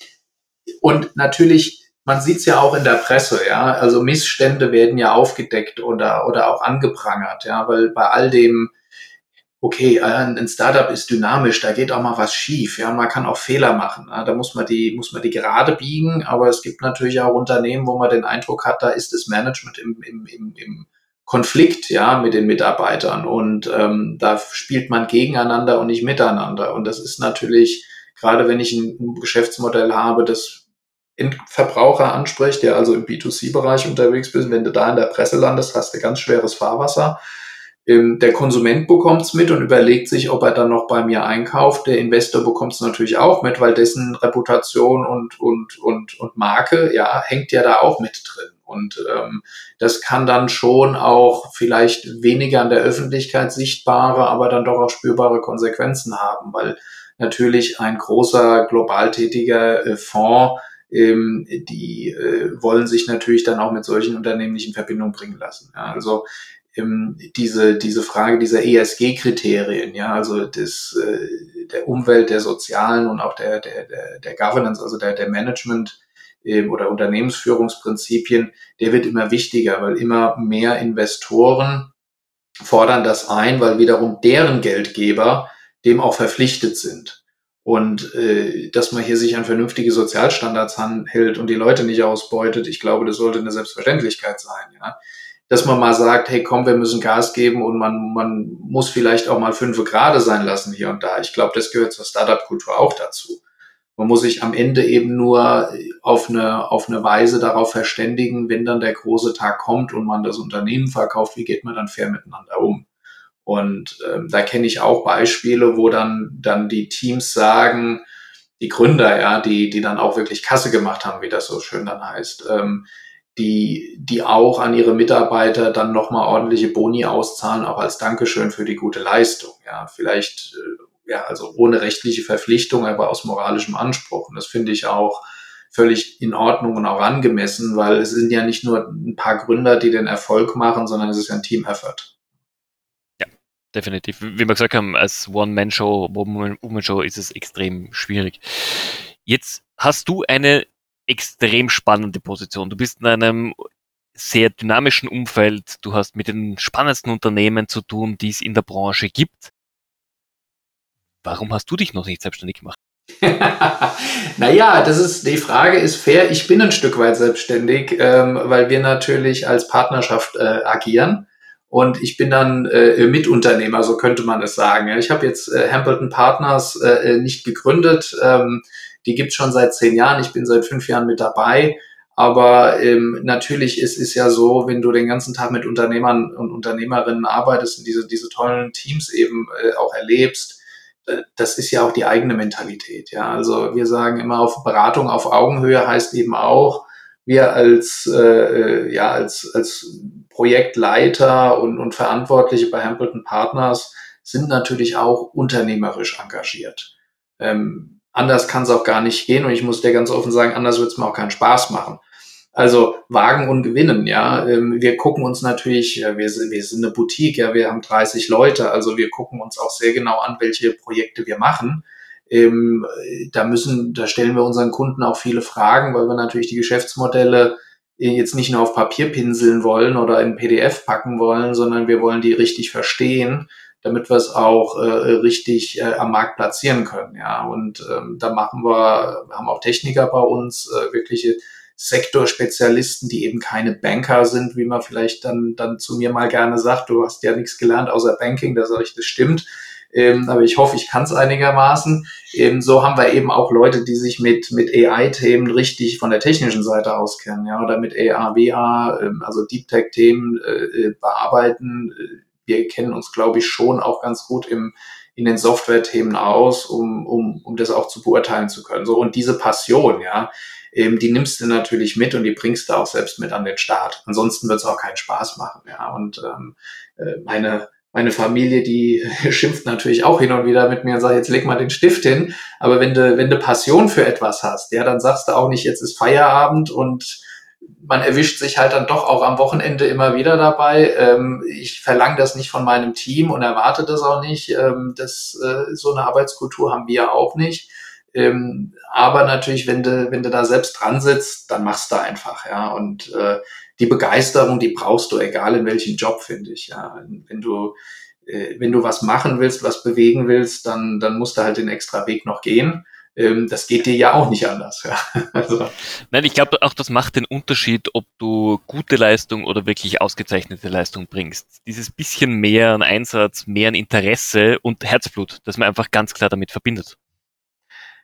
und natürlich man sieht es ja auch in der Presse, ja. Also Missstände werden ja aufgedeckt oder, oder auch angeprangert, ja, weil bei all dem, okay, äh, ein Startup ist dynamisch, da geht auch mal was schief, ja, man kann auch Fehler machen, ja? da muss man die, muss man die gerade biegen, aber es gibt natürlich auch Unternehmen, wo man den Eindruck hat, da ist das Management im, im, im, im Konflikt, ja, mit den Mitarbeitern und ähm, da spielt man gegeneinander und nicht miteinander und das ist natürlich gerade wenn ich ein Geschäftsmodell habe, das Verbraucher anspricht, der also im B2C-Bereich unterwegs bist, wenn du da in der Presse landest, hast du ganz schweres Fahrwasser. Ähm, der Konsument bekommt es mit und überlegt sich, ob er dann noch bei mir einkauft. Der Investor bekommt es natürlich auch mit, weil dessen Reputation und, und, und, und Marke ja, hängt ja da auch mit drin. Und ähm, das kann dann schon auch vielleicht weniger an der Öffentlichkeit sichtbare, aber dann doch auch spürbare Konsequenzen haben, weil natürlich ein großer global tätiger äh, Fonds ähm, die äh, wollen sich natürlich dann auch mit solchen Unternehmen nicht in Verbindung bringen lassen. Ja, also ähm, diese, diese Frage dieser ESG-Kriterien, ja, also des, äh, der Umwelt, der sozialen und auch der, der, der, der Governance, also der, der Management ähm, oder Unternehmensführungsprinzipien, der wird immer wichtiger, weil immer mehr Investoren fordern das ein, weil wiederum deren Geldgeber dem auch verpflichtet sind. Und äh, dass man hier sich an vernünftige Sozialstandards hält und die Leute nicht ausbeutet, ich glaube, das sollte eine Selbstverständlichkeit sein. Ja? Dass man mal sagt, hey komm, wir müssen Gas geben und man, man muss vielleicht auch mal fünf Grade sein lassen hier und da. Ich glaube, das gehört zur Startup-Kultur auch dazu. Man muss sich am Ende eben nur auf eine, auf eine Weise darauf verständigen, wenn dann der große Tag kommt und man das Unternehmen verkauft, wie geht man dann fair miteinander um. Und ähm, da kenne ich auch Beispiele, wo dann, dann die Teams sagen, die Gründer, ja, die, die dann auch wirklich Kasse gemacht haben, wie das so schön dann heißt, ähm, die, die auch an ihre Mitarbeiter dann nochmal ordentliche Boni auszahlen, auch als Dankeschön für die gute Leistung. Ja, vielleicht, äh, ja, also ohne rechtliche Verpflichtung, aber aus moralischem Anspruch. Und das finde ich auch völlig in Ordnung und auch angemessen, weil es sind ja nicht nur ein paar Gründer, die den Erfolg machen, sondern es ist ja ein Team-Effort
definitiv. Wie wir gesagt haben, als One-Man-Show, Woman-Show ist es extrem schwierig. Jetzt hast du eine extrem spannende Position. Du bist in einem sehr dynamischen Umfeld. Du hast mit den spannendsten Unternehmen zu tun, die es in der Branche gibt. Warum hast du dich noch nicht selbstständig gemacht?
naja, das ist, die Frage ist fair. Ich bin ein Stück weit selbstständig, ähm, weil wir natürlich als Partnerschaft äh, agieren. Und ich bin dann äh, Mitunternehmer, so könnte man es sagen. Ich habe jetzt äh, Hambleton Partners äh, nicht gegründet. Ähm, die gibt schon seit zehn Jahren. Ich bin seit fünf Jahren mit dabei. Aber ähm, natürlich ist es ja so, wenn du den ganzen Tag mit Unternehmern und Unternehmerinnen arbeitest und diese, diese tollen Teams eben äh, auch erlebst, äh, das ist ja auch die eigene Mentalität. Ja, also wir sagen immer auf Beratung auf Augenhöhe heißt eben auch, wir als, äh, äh, ja, als, als Projektleiter und, und Verantwortliche bei Hambleton Partners sind natürlich auch unternehmerisch engagiert. Ähm, anders kann es auch gar nicht gehen und ich muss dir ganz offen sagen, anders wird es mir auch keinen Spaß machen. Also wagen und gewinnen, ja. Ähm, wir gucken uns natürlich, wir, wir sind eine Boutique, ja, wir haben 30 Leute, also wir gucken uns auch sehr genau an, welche Projekte wir machen. Ähm, da müssen, da stellen wir unseren Kunden auch viele Fragen, weil wir natürlich die Geschäftsmodelle jetzt nicht nur auf Papier pinseln wollen oder in PDF packen wollen, sondern wir wollen die richtig verstehen, damit wir es auch äh, richtig äh, am Markt platzieren können. Ja, und ähm, da machen wir, haben auch Techniker bei uns, äh, wirkliche Sektorspezialisten, die eben keine Banker sind, wie man vielleicht dann, dann zu mir mal gerne sagt, du hast ja nichts gelernt außer Banking, da sage ich, das stimmt ähm, aber ich hoffe, ich kann es einigermaßen. Ähm, so haben wir eben auch Leute, die sich mit, mit AI-Themen richtig von der technischen Seite auskennen, ja, oder mit AR, VR, ähm, also Deep Tech-Themen äh, äh, bearbeiten. Wir kennen uns, glaube ich, schon auch ganz gut im, in den Software-Themen aus, um, um, um das auch zu beurteilen zu können. So, und diese Passion, ja, ähm, die nimmst du natürlich mit und die bringst du auch selbst mit an den Start. Ansonsten wird es auch keinen Spaß machen, ja. Und ähm, äh, meine meine Familie, die schimpft natürlich auch hin und wieder mit mir und sagt, jetzt leg mal den Stift hin. Aber wenn du, wenn du Passion für etwas hast, ja, dann sagst du auch nicht, jetzt ist Feierabend und man erwischt sich halt dann doch auch am Wochenende immer wieder dabei. Ähm, ich verlange das nicht von meinem Team und erwarte das auch nicht. Ähm, das, äh, so eine Arbeitskultur haben wir auch nicht. Ähm, aber natürlich, wenn du, wenn du da selbst dran sitzt, dann machst du einfach, ja. Und äh, die Begeisterung, die brauchst du, egal in welchem Job, finde ich. Ja. Wenn du, äh, wenn du was machen willst, was bewegen willst, dann, dann musst du halt den extra Weg noch gehen. ähm, das geht dir ja auch nicht anders. Ja.
Also. Nein, ich glaube auch, das macht den Unterschied, ob du gute Leistung oder wirklich ausgezeichnete Leistung bringst. Dieses bisschen mehr an Einsatz, mehr an Interesse und Herzblut, das man einfach ganz klar damit verbindet.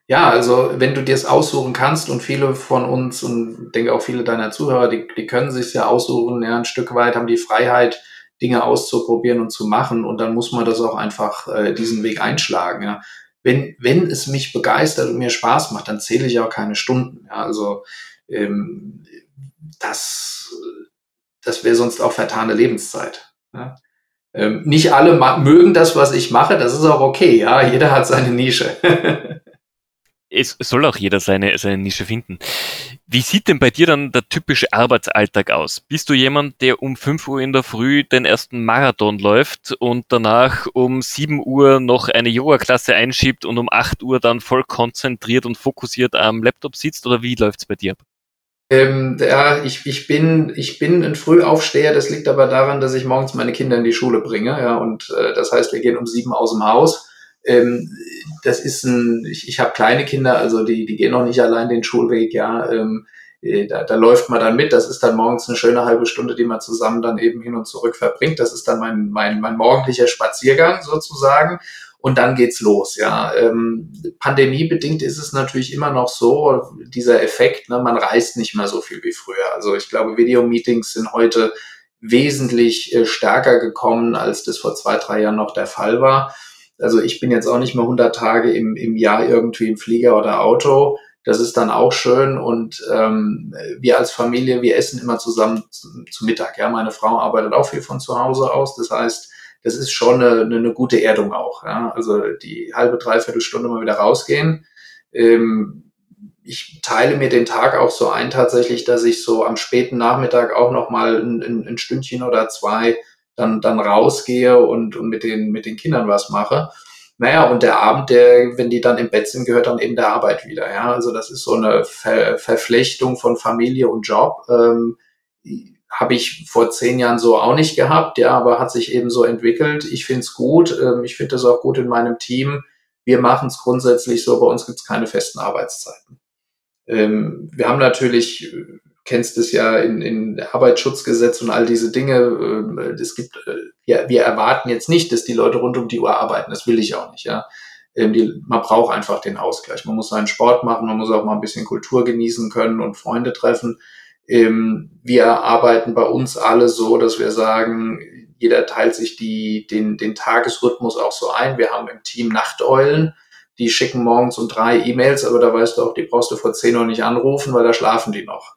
Ja, also wenn du dir es aussuchen kannst und viele von uns und denke auch viele deiner Zuhörer, die, die können sich ja aussuchen, ja, ein Stück weit haben die Freiheit, Dinge auszuprobieren und zu machen und dann muss man das auch einfach äh, diesen Weg einschlagen. Ja wenn, wenn es mich begeistert und mir Spaß macht, dann zähle ich auch keine Stunden. Ja, also ähm, das, das wäre sonst auch vertane Lebenszeit. Ja. Ähm, nicht alle mögen das, was ich mache, das ist auch okay, ja, jeder hat seine Nische.
es soll auch jeder seine, seine Nische finden. Wie sieht denn bei dir dann der typische Arbeitsalltag aus? Bist du jemand, der um 5 Uhr in der Früh den ersten Marathon läuft und danach um 7 Uhr noch eine Yoga-Klasse einschiebt und um 8 Uhr dann voll konzentriert und fokussiert am Laptop sitzt oder wie läuft's bei dir ab?
Ähm, ja, ich, ich, bin, ich bin ein Frühaufsteher, das liegt aber daran, dass ich morgens meine Kinder in die Schule bringe, ja, und äh, das heißt, wir gehen um sieben aus dem Haus ähm, das ist ein, ich, ich habe kleine Kinder, also die, die gehen noch nicht allein den Schulweg, ja. Ähm, äh, da, da läuft man dann mit. Das ist dann morgens eine schöne halbe Stunde, die man zusammen dann eben hin und zurück verbringt. Das ist dann mein, mein, mein morgendlicher Spaziergang sozusagen. Und dann geht's los, ja. Ähm, pandemiebedingt ist es natürlich immer noch so, dieser Effekt, ne, man reist nicht mehr so viel wie früher. Also ich glaube, Videomeetings sind heute wesentlich äh, stärker gekommen, als das vor zwei, drei Jahren noch der Fall war. Also ich bin jetzt auch nicht mehr 100 Tage im, im Jahr irgendwie im Flieger oder Auto. Das ist dann auch schön und ähm, wir als Familie, wir essen immer zusammen zu, zu, Mittag. Ja, meine Frau arbeitet auch viel von zu Hause aus. Das heißt, das ist schon eine, eine gute Erdung auch. Ja? Also die halbe, dreiviertel Stunde mal wieder rausgehen. Ähm, ich teile mir den Tag auch so ein tatsächlich, dass ich so am späten Nachmittag auch noch mal ein, ein, ein Stündchen oder zwei dann, dann rausgehe und, und mit, den, mit den Kindern was mache. Naja, und der Abend, der, wenn die dann im Bett sind, gehört dann eben der Arbeit wieder. Ja, also das ist so eine Ver Verflechtung von Familie und Job. Ähm, habe ich vor zehn Jahren so auch nicht gehabt, ja, aber hat sich eben so entwickelt. Ich finde es gut. Ähm, ich finde es auch gut in meinem Team. Wir machen es grundsätzlich so, bei uns gibt es keine festen Arbeitszeiten. Ähm, wir haben natürlich kennst es ja in, in Arbeitsschutzgesetz und all diese Dinge. Ähm, es gibt, äh, ja, wir erwarten jetzt nicht, dass die Leute rund um die Uhr arbeiten. Das will ich auch nicht, ja. Ähm, die, man braucht einfach den Ausgleich. Man muss seinen Sport machen, man muss auch mal ein bisschen Kultur genießen können und Freunde treffen. Ähm, wir arbeiten bei uns alle so, dass wir sagen, jeder teilt sich die, den, den Tagesrhythmus auch so ein. Wir haben im Team Nachteulen, die schicken morgens um drei E-Mails, aber da weißt du auch, die brauchst du vor zehn Uhr nicht anrufen, weil da schlafen die noch.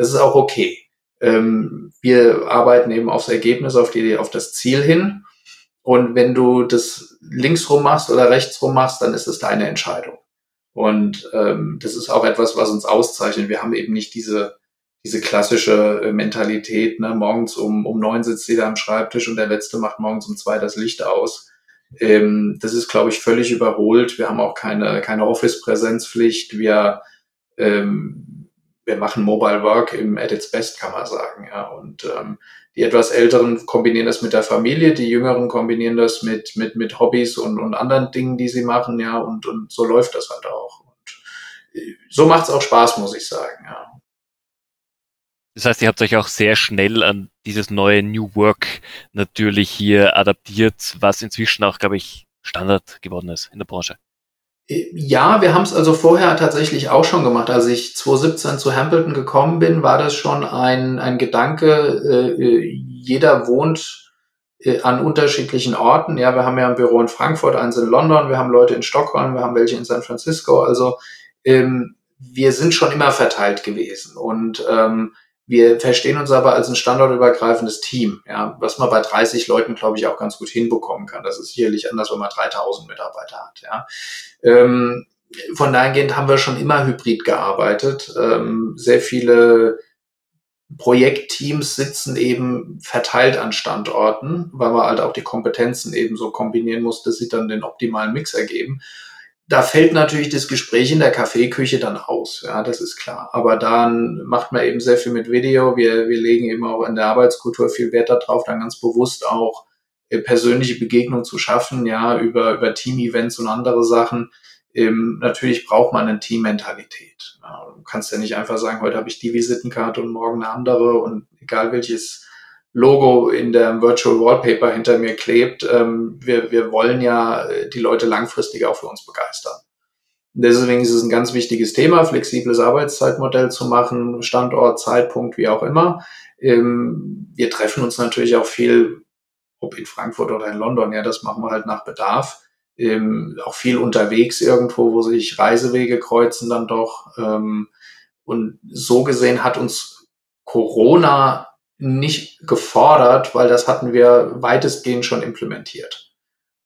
Das ist auch okay. Ähm, wir arbeiten eben aufs Ergebnis, auf, die, auf das Ziel hin. Und wenn du das links rum machst oder rechts rum machst, dann ist es deine Entscheidung. Und ähm, das ist auch etwas, was uns auszeichnet. Wir haben eben nicht diese, diese klassische äh, Mentalität, ne? morgens um, um neun sitzt jeder am Schreibtisch und der Letzte macht morgens um zwei das Licht aus. Ähm, das ist, glaube ich, völlig überholt. Wir haben auch keine, keine Office-Präsenzpflicht. Wir ähm, wir machen Mobile Work im at its best, kann man sagen. Ja. Und ähm, die etwas Älteren kombinieren das mit der Familie, die Jüngeren kombinieren das mit, mit, mit Hobbys und, und anderen Dingen, die sie machen, ja, und, und so läuft das halt auch. Und äh, so macht es auch Spaß, muss ich sagen, ja.
Das heißt, ihr habt euch auch sehr schnell an dieses neue New Work natürlich hier adaptiert, was inzwischen auch, glaube ich, Standard geworden ist in der Branche.
Ja, wir haben es also vorher tatsächlich auch schon gemacht. Als ich 2017 zu Hambleton gekommen bin, war das schon ein, ein Gedanke, äh, jeder wohnt äh, an unterschiedlichen Orten. Ja, wir haben ja ein Büro in Frankfurt, eins in London, wir haben Leute in Stockholm, wir haben welche in San Francisco. Also ähm, wir sind schon immer verteilt gewesen. Und ähm, wir verstehen uns aber als ein standortübergreifendes Team, ja, was man bei 30 Leuten, glaube ich, auch ganz gut hinbekommen kann. Das ist sicherlich anders, wenn man 3000 Mitarbeiter hat. Ja. Ähm, von dahingehend haben wir schon immer hybrid gearbeitet. Ähm, sehr viele Projektteams sitzen eben verteilt an Standorten, weil man halt auch die Kompetenzen eben so kombinieren muss, dass sie dann den optimalen Mix ergeben da fällt natürlich das Gespräch in der Kaffeeküche dann aus, ja, das ist klar. Aber dann macht man eben sehr viel mit Video. Wir, wir legen eben auch in der Arbeitskultur viel Wert darauf, dann ganz bewusst auch persönliche Begegnungen zu schaffen, ja, über, über Team-Events und andere Sachen. Ähm, natürlich braucht man eine Teammentalität. Ja, du kannst ja nicht einfach sagen, heute habe ich die Visitenkarte und morgen eine andere und egal welches Logo in der Virtual Wallpaper hinter mir klebt, ähm, wir, wir wollen ja äh, die Leute langfristig auch für uns begeistern. Deswegen ist es ein ganz wichtiges Thema, flexibles Arbeitszeitmodell zu machen, Standort, Zeitpunkt, wie auch immer. Ähm, wir treffen uns natürlich auch viel, ob in Frankfurt oder in London, ja, das machen wir halt nach Bedarf. Ähm, auch viel unterwegs irgendwo, wo sich Reisewege kreuzen dann doch. Ähm, und so gesehen hat uns Corona nicht gefordert, weil das hatten wir weitestgehend schon implementiert.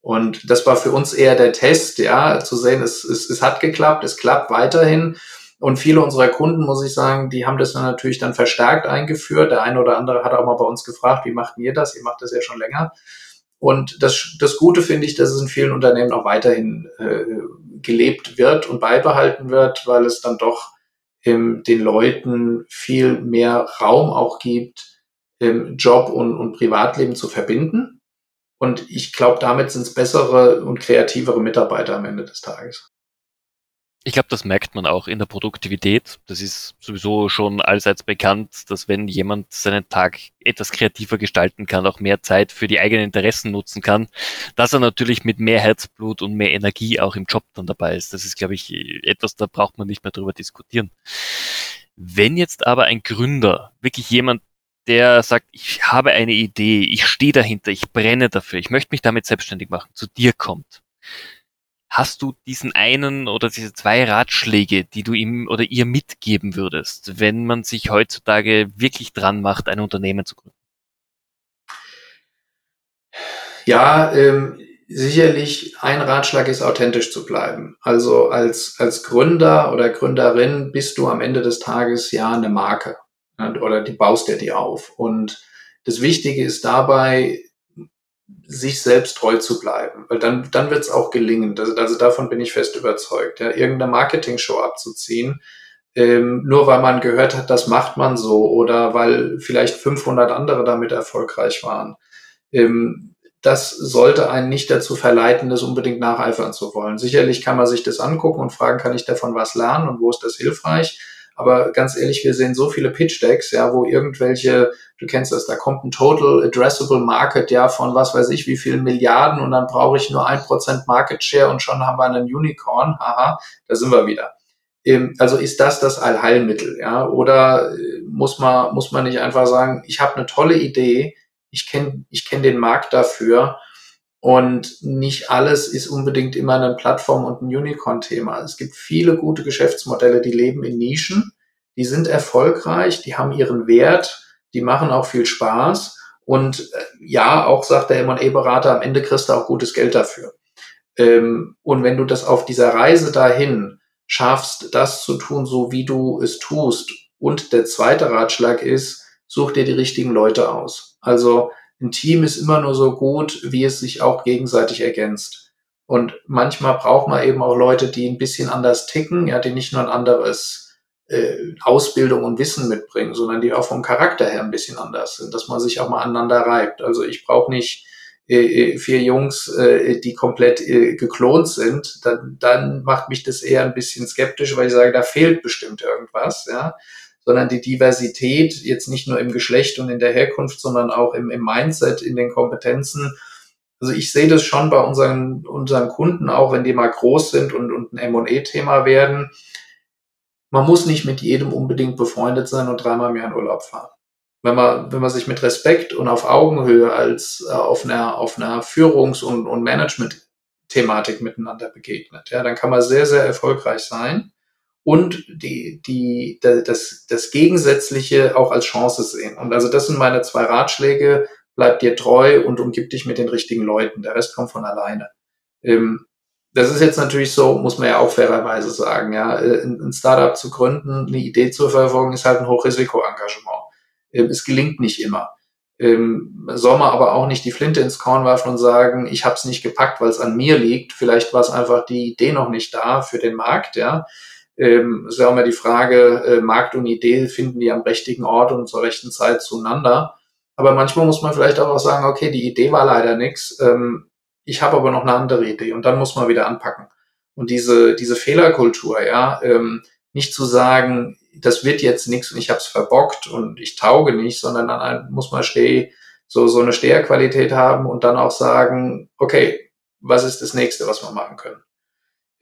Und das war für uns eher der Test, ja, zu sehen, es, es, es hat geklappt, es klappt weiterhin. Und viele unserer Kunden, muss ich sagen, die haben das dann natürlich dann verstärkt eingeführt. Der eine oder andere hat auch mal bei uns gefragt, wie macht ihr das? Ihr macht das ja schon länger. Und das, das Gute finde ich, dass es in vielen Unternehmen auch weiterhin äh, gelebt wird und beibehalten wird, weil es dann doch ähm, den Leuten viel mehr Raum auch gibt, ähm, Job und, und Privatleben zu verbinden. Und ich glaube, damit sind es bessere und kreativere Mitarbeiter am Ende des Tages.
Ich glaube, das merkt man auch in der Produktivität. Das ist sowieso schon allseits bekannt, dass wenn jemand seinen Tag etwas kreativer gestalten kann, auch mehr Zeit für die eigenen Interessen nutzen kann, dass er natürlich mit mehr Herzblut und mehr Energie auch im Job dann dabei ist. Das ist, glaube ich, etwas, da braucht man nicht mehr drüber diskutieren. Wenn jetzt aber ein Gründer, wirklich jemand, der sagt, ich habe eine Idee, ich stehe dahinter, ich brenne dafür, ich möchte mich damit selbstständig machen, zu dir kommt. Hast du diesen einen oder diese zwei Ratschläge, die du ihm oder ihr mitgeben würdest, wenn man sich heutzutage wirklich dran macht, ein Unternehmen zu gründen?
Ja, ähm, sicherlich ein Ratschlag ist, authentisch zu bleiben. Also als, als Gründer oder Gründerin bist du am Ende des Tages ja eine Marke oder die baust dir die auf. Und das Wichtige ist dabei, sich selbst treu zu bleiben, weil dann, dann wird es auch gelingen. Also, also davon bin ich fest überzeugt. Ja, irgendeine Marketing-Show abzuziehen, ähm, nur weil man gehört hat, das macht man so oder weil vielleicht 500 andere damit erfolgreich waren. Ähm, das sollte einen nicht dazu verleiten, das unbedingt nacheifern zu wollen. Sicherlich kann man sich das angucken und fragen, kann ich davon was lernen und wo ist das hilfreich? Aber ganz ehrlich, wir sehen so viele Pitch-Decks, ja, wo irgendwelche, du kennst das, da kommt ein Total Addressable Market, ja, von was weiß ich, wie vielen Milliarden und dann brauche ich nur ein Prozent Market Share und schon haben wir einen Unicorn. Haha, da sind wir wieder. Ähm, also ist das das Allheilmittel, ja? Oder äh, muss man, muss man nicht einfach sagen, ich habe eine tolle Idee, ich kenne ich kenn den Markt dafür und nicht alles ist unbedingt immer eine Plattform und ein Unicorn-Thema. Es gibt viele gute Geschäftsmodelle, die leben in Nischen, die sind erfolgreich, die haben ihren Wert, die machen auch viel Spaß. Und äh, ja, auch sagt der M&A-Berater, am Ende kriegst du auch gutes Geld dafür. Ähm, und wenn du das auf dieser Reise dahin schaffst, das zu tun, so wie du es tust. Und der zweite Ratschlag ist, such dir die richtigen Leute aus. Also ein Team ist immer nur so gut, wie es sich auch gegenseitig ergänzt. Und manchmal braucht man eben auch Leute, die ein bisschen anders ticken, ja, die nicht nur ein anderes äh, Ausbildung und Wissen mitbringen, sondern die auch vom Charakter her ein bisschen anders sind, dass man sich auch mal aneinander reibt. Also ich brauche nicht äh, äh vier Jungs, äh, die komplett äh, geklont sind, dann, dann macht mich das eher ein bisschen skeptisch, weil ich sage, da fehlt bestimmt irgendwas, ja sondern die Diversität jetzt nicht nur im Geschlecht und in der Herkunft, sondern auch im, im Mindset, in den Kompetenzen. Also ich sehe das schon bei unseren, unseren Kunden, auch wenn die mal groß sind und, und ein M&E-Thema werden. Man muss nicht mit jedem unbedingt befreundet sein und dreimal mehr in Urlaub fahren. Wenn man, wenn man sich mit Respekt und auf Augenhöhe als äh, auf einer, auf einer Führungs- und, und Management-Thematik miteinander begegnet, ja, dann kann man sehr, sehr erfolgreich sein und die, die, das, das Gegensätzliche auch als Chance sehen. Und also das sind meine zwei Ratschläge. Bleib dir treu und umgib dich mit den richtigen Leuten. Der Rest kommt von alleine. Ähm, das ist jetzt natürlich so, muss man ja auch fairerweise sagen, ja, äh, ein Startup zu gründen, eine Idee zu verfolgen, ist halt ein Hochrisikoengagement. Ähm, es gelingt nicht immer. Ähm, soll man aber auch nicht die Flinte ins Korn werfen und sagen, ich habe es nicht gepackt, weil es an mir liegt. Vielleicht war es einfach die Idee noch nicht da für den Markt, ja ähm, ja immer die Frage, äh, Markt und Idee finden die am richtigen Ort und zur rechten Zeit zueinander. Aber manchmal muss man vielleicht auch sagen, okay, die Idee war leider nichts, ähm, ich habe aber noch eine andere Idee und dann muss man wieder anpacken. Und diese, diese Fehlerkultur, ja, ähm, nicht zu sagen, das wird jetzt nichts und ich habe es verbockt und ich tauge nicht, sondern dann muss man steh, so, so eine Steherqualität haben und dann auch sagen, okay, was ist das nächste, was wir machen können?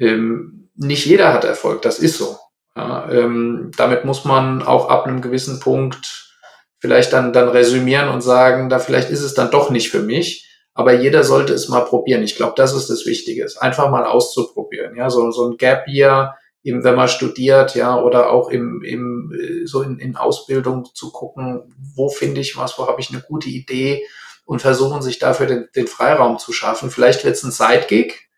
Ähm, nicht jeder hat Erfolg, das ist so. Ja, ähm, damit muss man auch ab einem gewissen Punkt vielleicht dann, dann resümieren und sagen, da vielleicht ist es dann doch nicht für mich. Aber jeder sollte es mal probieren. Ich glaube, das ist das Wichtige, einfach mal auszuprobieren. Ja, so, so ein Gap Year, eben wenn man studiert, ja, oder auch im, im so in, in Ausbildung zu gucken, wo finde ich was, wo habe ich eine gute Idee und versuchen sich dafür den, den Freiraum zu schaffen. Vielleicht wird es ein Side-Gig,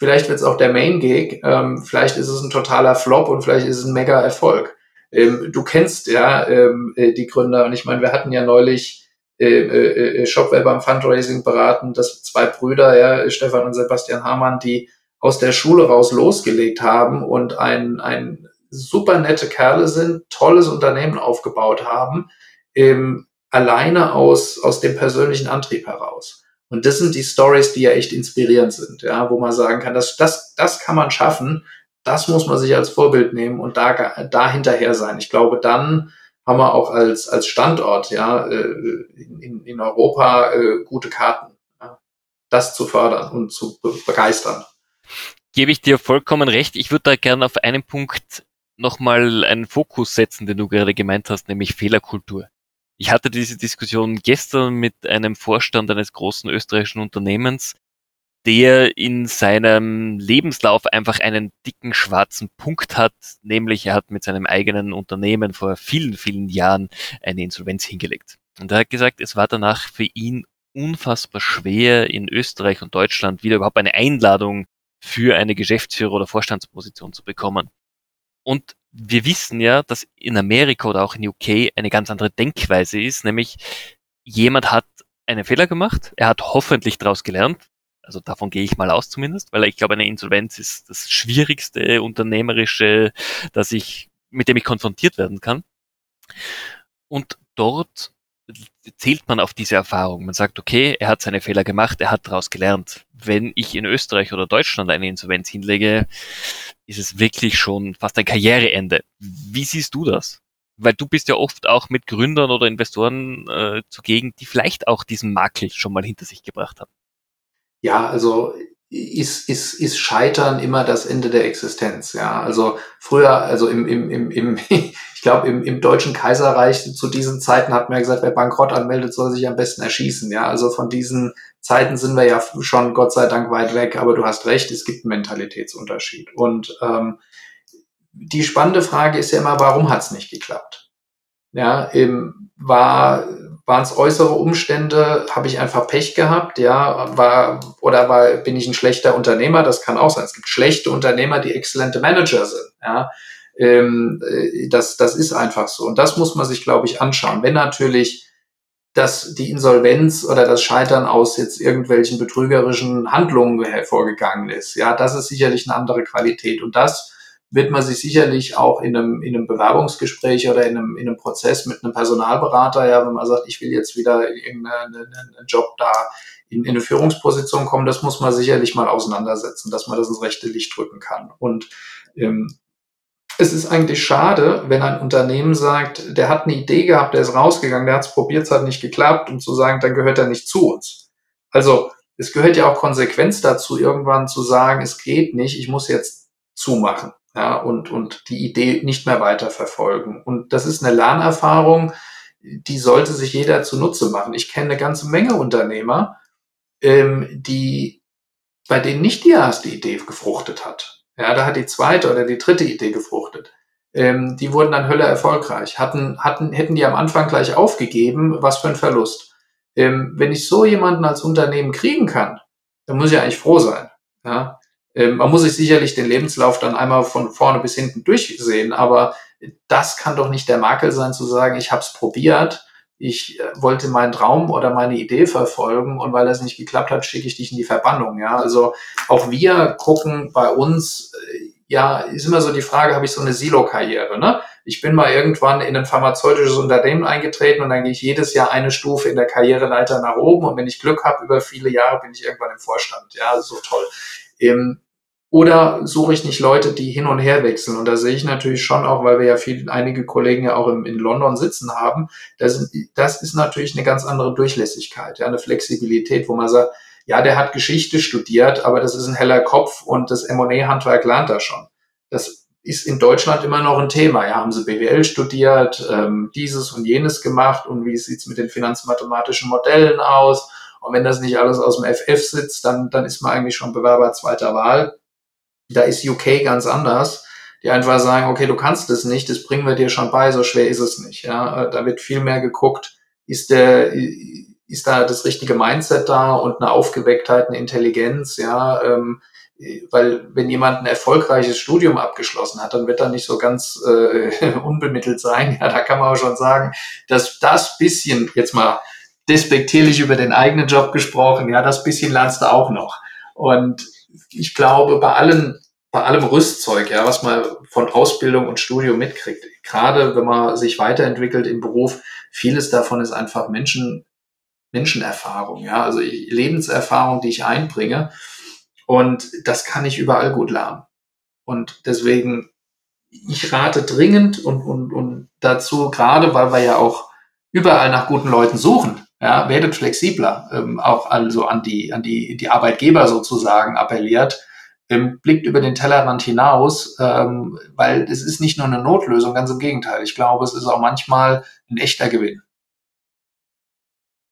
vielleicht wird es auch der Main-Gig, ähm, vielleicht ist es ein totaler Flop und vielleicht ist es ein Mega-Erfolg. Ähm, du kennst ja ähm, äh, die Gründer und ich meine, wir hatten ja neulich äh, äh, äh, Shopware beim Fundraising beraten, dass zwei Brüder, ja, Stefan und Sebastian Hamann, die aus der Schule raus losgelegt haben und ein, ein super nette Kerle sind, tolles Unternehmen aufgebaut haben, ähm, alleine aus, aus dem persönlichen Antrieb heraus. Und das sind die Stories, die ja echt inspirierend sind, ja, wo man sagen kann, dass das, das kann man schaffen, das muss man sich als Vorbild nehmen und da, da hinterher sein. Ich glaube, dann haben wir auch als, als Standort, ja, äh, in, in Europa äh, gute Karten, ja, das zu fördern und zu begeistern.
Gebe ich dir vollkommen recht. Ich würde da gerne auf einen Punkt nochmal einen Fokus setzen, den du gerade gemeint hast, nämlich Fehlerkultur. Ich hatte diese Diskussion gestern mit einem Vorstand eines großen österreichischen Unternehmens, der in seinem Lebenslauf einfach einen dicken schwarzen Punkt hat, nämlich er hat mit seinem eigenen Unternehmen vor vielen, vielen Jahren eine Insolvenz hingelegt. Und er hat gesagt, es war danach für ihn unfassbar schwer, in Österreich und Deutschland wieder überhaupt eine Einladung für eine Geschäftsführer- oder Vorstandsposition zu bekommen. Und wir wissen ja, dass in Amerika oder auch in UK eine ganz andere Denkweise ist, nämlich jemand hat einen Fehler gemacht, er hat hoffentlich daraus gelernt, also davon gehe ich mal aus zumindest, weil ich glaube, eine Insolvenz ist das schwierigste unternehmerische, dass ich, mit dem ich konfrontiert werden kann. Und dort zählt man auf diese Erfahrung. Man sagt, okay, er hat seine Fehler gemacht, er hat daraus gelernt. Wenn ich in Österreich oder Deutschland eine Insolvenz hinlege, ist es wirklich schon fast ein Karriereende. Wie siehst du das? Weil du bist ja oft auch mit Gründern oder Investoren äh, zugegen, die vielleicht auch diesen Makel schon mal hinter sich gebracht haben.
Ja, also ist, ist, ist Scheitern immer das Ende der Existenz. Ja, also früher, also im, im, im, im ich glaube, im, im Deutschen Kaiserreich zu diesen Zeiten hat man ja gesagt, wer Bankrott anmeldet, soll sich am besten erschießen. Ja, also von diesen Zeiten sind wir ja schon Gott sei Dank weit weg, aber du hast recht, es gibt einen Mentalitätsunterschied. Und ähm, die spannende Frage ist ja immer, warum hat es nicht geklappt? Ja, eben war waren es äußere Umstände? Habe ich einfach Pech gehabt? Ja, war oder war bin ich ein schlechter Unternehmer? Das kann auch sein. Es gibt schlechte Unternehmer, die exzellente Manager sind. Ja, ähm, äh, das das ist einfach so und das muss man sich, glaube ich, anschauen. Wenn natürlich dass die Insolvenz oder das Scheitern aus jetzt irgendwelchen betrügerischen Handlungen hervorgegangen ist. Ja, das ist sicherlich eine andere Qualität. Und das wird man sich sicherlich auch in einem, in einem Bewerbungsgespräch oder in einem, in einem Prozess mit einem Personalberater, ja, wenn man sagt, ich will jetzt wieder in irgendeinen Job da in, in eine Führungsposition kommen, das muss man sicherlich mal auseinandersetzen, dass man das ins rechte Licht drücken kann. Und ähm, es ist eigentlich schade, wenn ein Unternehmen sagt, der hat eine Idee gehabt, der ist rausgegangen, der hat es probiert, es hat nicht geklappt, um zu sagen, dann gehört er nicht zu uns. Also es gehört ja auch Konsequenz dazu, irgendwann zu sagen, es geht nicht, ich muss jetzt zumachen ja, und, und die Idee nicht mehr weiterverfolgen. Und das ist eine Lernerfahrung, die sollte sich jeder zunutze machen. Ich kenne eine ganze Menge Unternehmer, ähm, die, bei denen nicht die erste Idee gefruchtet hat. Ja, da hat die zweite oder die dritte Idee gefruchtet. Ähm, die wurden dann Hölle erfolgreich. Hatten, hatten, hätten die am Anfang gleich aufgegeben, was für ein Verlust. Ähm, wenn ich so jemanden als Unternehmen kriegen kann, dann muss ich eigentlich froh sein. Ja, man muss sich sicherlich den Lebenslauf dann einmal von vorne bis hinten durchsehen, aber das kann doch nicht der Makel sein, zu sagen, ich habe es probiert, ich äh, wollte meinen Traum oder meine Idee verfolgen und weil das nicht geklappt hat, schicke ich dich in die Verbannung. Ja, also auch wir gucken bei uns, äh, ja, ist immer so die Frage, habe ich so eine Silo-Karriere? Ne? Ich bin mal irgendwann in ein pharmazeutisches Unternehmen eingetreten und dann gehe ich jedes Jahr eine Stufe in der Karriereleiter nach oben und wenn ich Glück habe, über viele Jahre bin ich irgendwann im Vorstand. Ja, so toll. Ähm, Oder suche ich nicht Leute, die hin und her wechseln? Und da sehe ich natürlich schon auch, weil wir ja viele, einige Kollegen ja auch im, in London sitzen haben, das, das ist natürlich eine ganz andere Durchlässigkeit, ja, eine Flexibilität, wo man sagt, ja, der hat Geschichte studiert, aber das ist ein heller Kopf und das M&A-Handwerk lernt er schon. Das ist in Deutschland immer noch ein Thema. Ja, haben sie BWL studiert, ähm, dieses und jenes gemacht und wie sieht's mit den finanzmathematischen Modellen aus? Und wenn das nicht alles aus dem FF sitzt, dann, dann ist man eigentlich schon Bewerber zweiter Wahl. Da ist UK ganz anders, die einfach sagen, okay, du kannst es nicht, das bringen wir dir schon bei, so schwer ist es nicht. Ja, da wird viel mehr geguckt, ist der, ist da das richtige Mindset da und eine Aufgewecktheit, eine Intelligenz, ja, ähm, weil wenn jemand ein erfolgreiches Studium abgeschlossen hat, dann wird er nicht so ganz äh, unbemittelt sein. Ja, da kann man auch schon sagen, dass das bisschen, jetzt mal despektierlich über den eigenen Job gesprochen, ja, das bisschen lernst du auch noch. Und ich glaube, bei allen, bei allem Rüstzeug, ja, was man von Ausbildung und Studium mitkriegt, gerade wenn man sich weiterentwickelt im Beruf, vieles davon ist einfach Menschen, Menschenerfahrung, ja, also Lebenserfahrung, die ich einbringe. Und das kann ich überall gut lernen. Und deswegen, ich rate dringend und, und, und dazu, gerade weil wir ja auch überall nach guten Leuten suchen, ja, werdet flexibler, ähm, auch also an die, an die, die Arbeitgeber sozusagen appelliert, ähm, blickt über den Tellerrand hinaus, ähm, weil es ist nicht nur eine Notlösung, ganz im Gegenteil. Ich glaube, es ist auch manchmal ein echter Gewinn.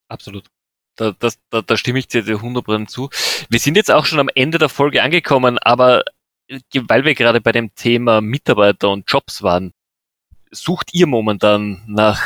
Absolut. Da, das, da, da stimme ich dir 100% zu. Wir sind jetzt auch schon am Ende der Folge angekommen, aber äh, weil wir gerade bei dem Thema Mitarbeiter und Jobs waren, sucht ihr momentan nach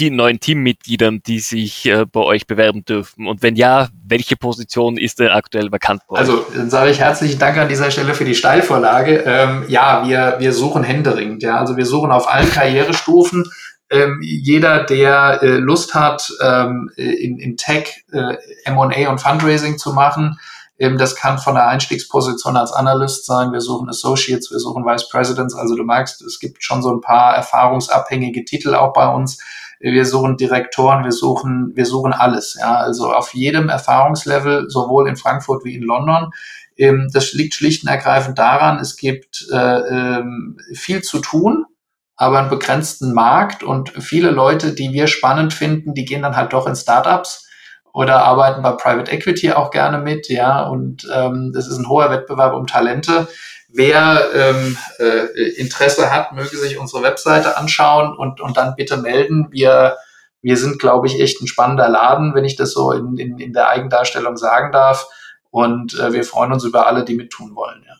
neuen Teammitgliedern, die sich äh, bei euch bewerben dürfen? Und wenn ja, welche Position ist denn aktuell vakant
bei euch? Also dann sage ich herzlichen Dank an dieser Stelle für die Steilvorlage. Ähm, ja, wir, wir suchen händeringend. Ja, also wir suchen auf allen Karrierestufen. Ähm, jeder, der äh, Lust hat, ähm, in, in Tech äh, M&A und Fundraising zu machen, ähm, das kann von der Einstiegsposition als Analyst sein. Wir suchen Associates, wir suchen Vice Presidents. Also du merkst, es gibt schon so ein paar erfahrungsabhängige Titel auch bei uns wir suchen Direktoren, wir suchen, wir suchen alles. Ja, also auf jedem Erfahrungslevel, sowohl in Frankfurt wie in London. Ähm, das liegt schlicht und ergreifend daran, es gibt äh, ähm, viel zu tun, aber einen begrenzten Markt und viele Leute, die wir spannend finden, die gehen dann halt doch in Startups oder arbeiten bei Private Equity auch gerne mit, ja, und ähm, das ist ein hoher Wettbewerb um Talente. Wer ähm, äh, Interesse hat, möge sich unsere Webseite anschauen und, und dann bitte melden. Wir, wir sind, glaube ich, echt ein spannender Laden, wenn ich das so in, in, in der Eigendarstellung sagen darf. Und äh, wir freuen uns über alle, die mittun wollen. Ja.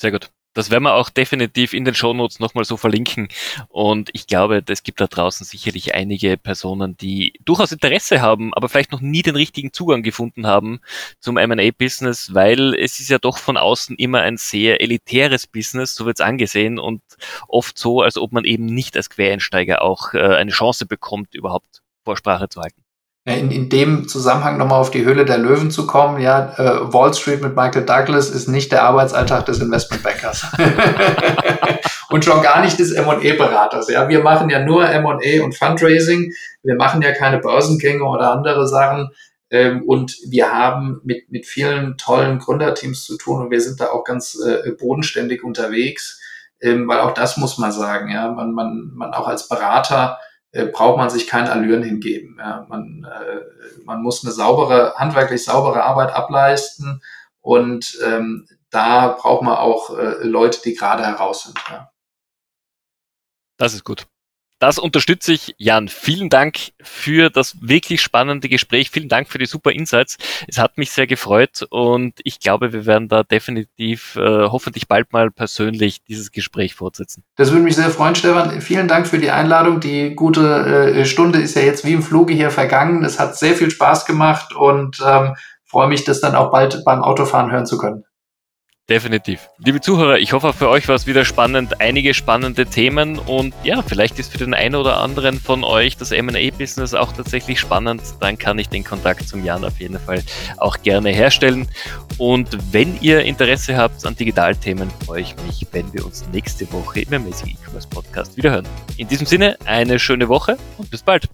Sehr gut. Das werden wir auch definitiv in den Shownotes nochmal so verlinken. Und ich glaube, es gibt da draußen sicherlich einige Personen, die durchaus Interesse haben, aber vielleicht noch nie den richtigen Zugang gefunden haben zum M&A-Business, weil es ist ja doch von außen immer ein sehr elitäres Business, so wird es angesehen und oft so, als ob man eben nicht als Quereinsteiger auch äh, eine Chance bekommt, überhaupt Vorsprache zu halten
in, in dem Zusammenhang nochmal auf die Höhle der Löwen zu kommen, ja, äh, Wall Street mit Michael Douglas ist nicht der Arbeitsalltag des Investmentbankers. und schon gar nicht des M&A-Beraters. Ja, wir machen ja nur M&A und Fundraising. Wir machen ja keine Börsengänge oder andere Sachen. Ähm, und wir haben mit, mit vielen tollen Gründerteams zu tun und wir sind da auch ganz äh, bodenständig unterwegs. Ähm, weil auch das muss man sagen, ja, man, man, man auch als Berater äh, braucht man sich kein Allüren hingeben. Ja. Man, äh, man muss eine saubere, handwerklich saubere Arbeit ableisten und ähm, da braucht man auch äh, Leute, die gerade heraus sind. Ja.
Das ist gut. Das unterstütze ich, Jan. Vielen Dank für das wirklich spannende Gespräch. Vielen Dank für die super Insights. Es hat mich sehr gefreut und ich glaube, wir werden da definitiv äh, hoffentlich bald mal persönlich dieses Gespräch fortsetzen.
Das würde mich sehr freuen, Stefan. Vielen Dank für die Einladung. Die gute äh, Stunde ist ja jetzt wie im Fluge hier vergangen. Es hat sehr viel Spaß gemacht und ähm, freue mich, das dann auch bald beim Autofahren hören zu können.
Definitiv. Liebe Zuhörer, ich hoffe, für euch war es wieder spannend, einige spannende Themen und ja, vielleicht ist für den einen oder anderen von euch das M&A-Business auch tatsächlich spannend, dann kann ich den Kontakt zum Jan auf jeden Fall auch gerne herstellen. Und wenn ihr Interesse habt an Digitalthemen, freue ich mich, wenn wir uns nächste Woche im Amazing E-Commerce Podcast wiederhören. In diesem Sinne, eine schöne Woche und bis bald.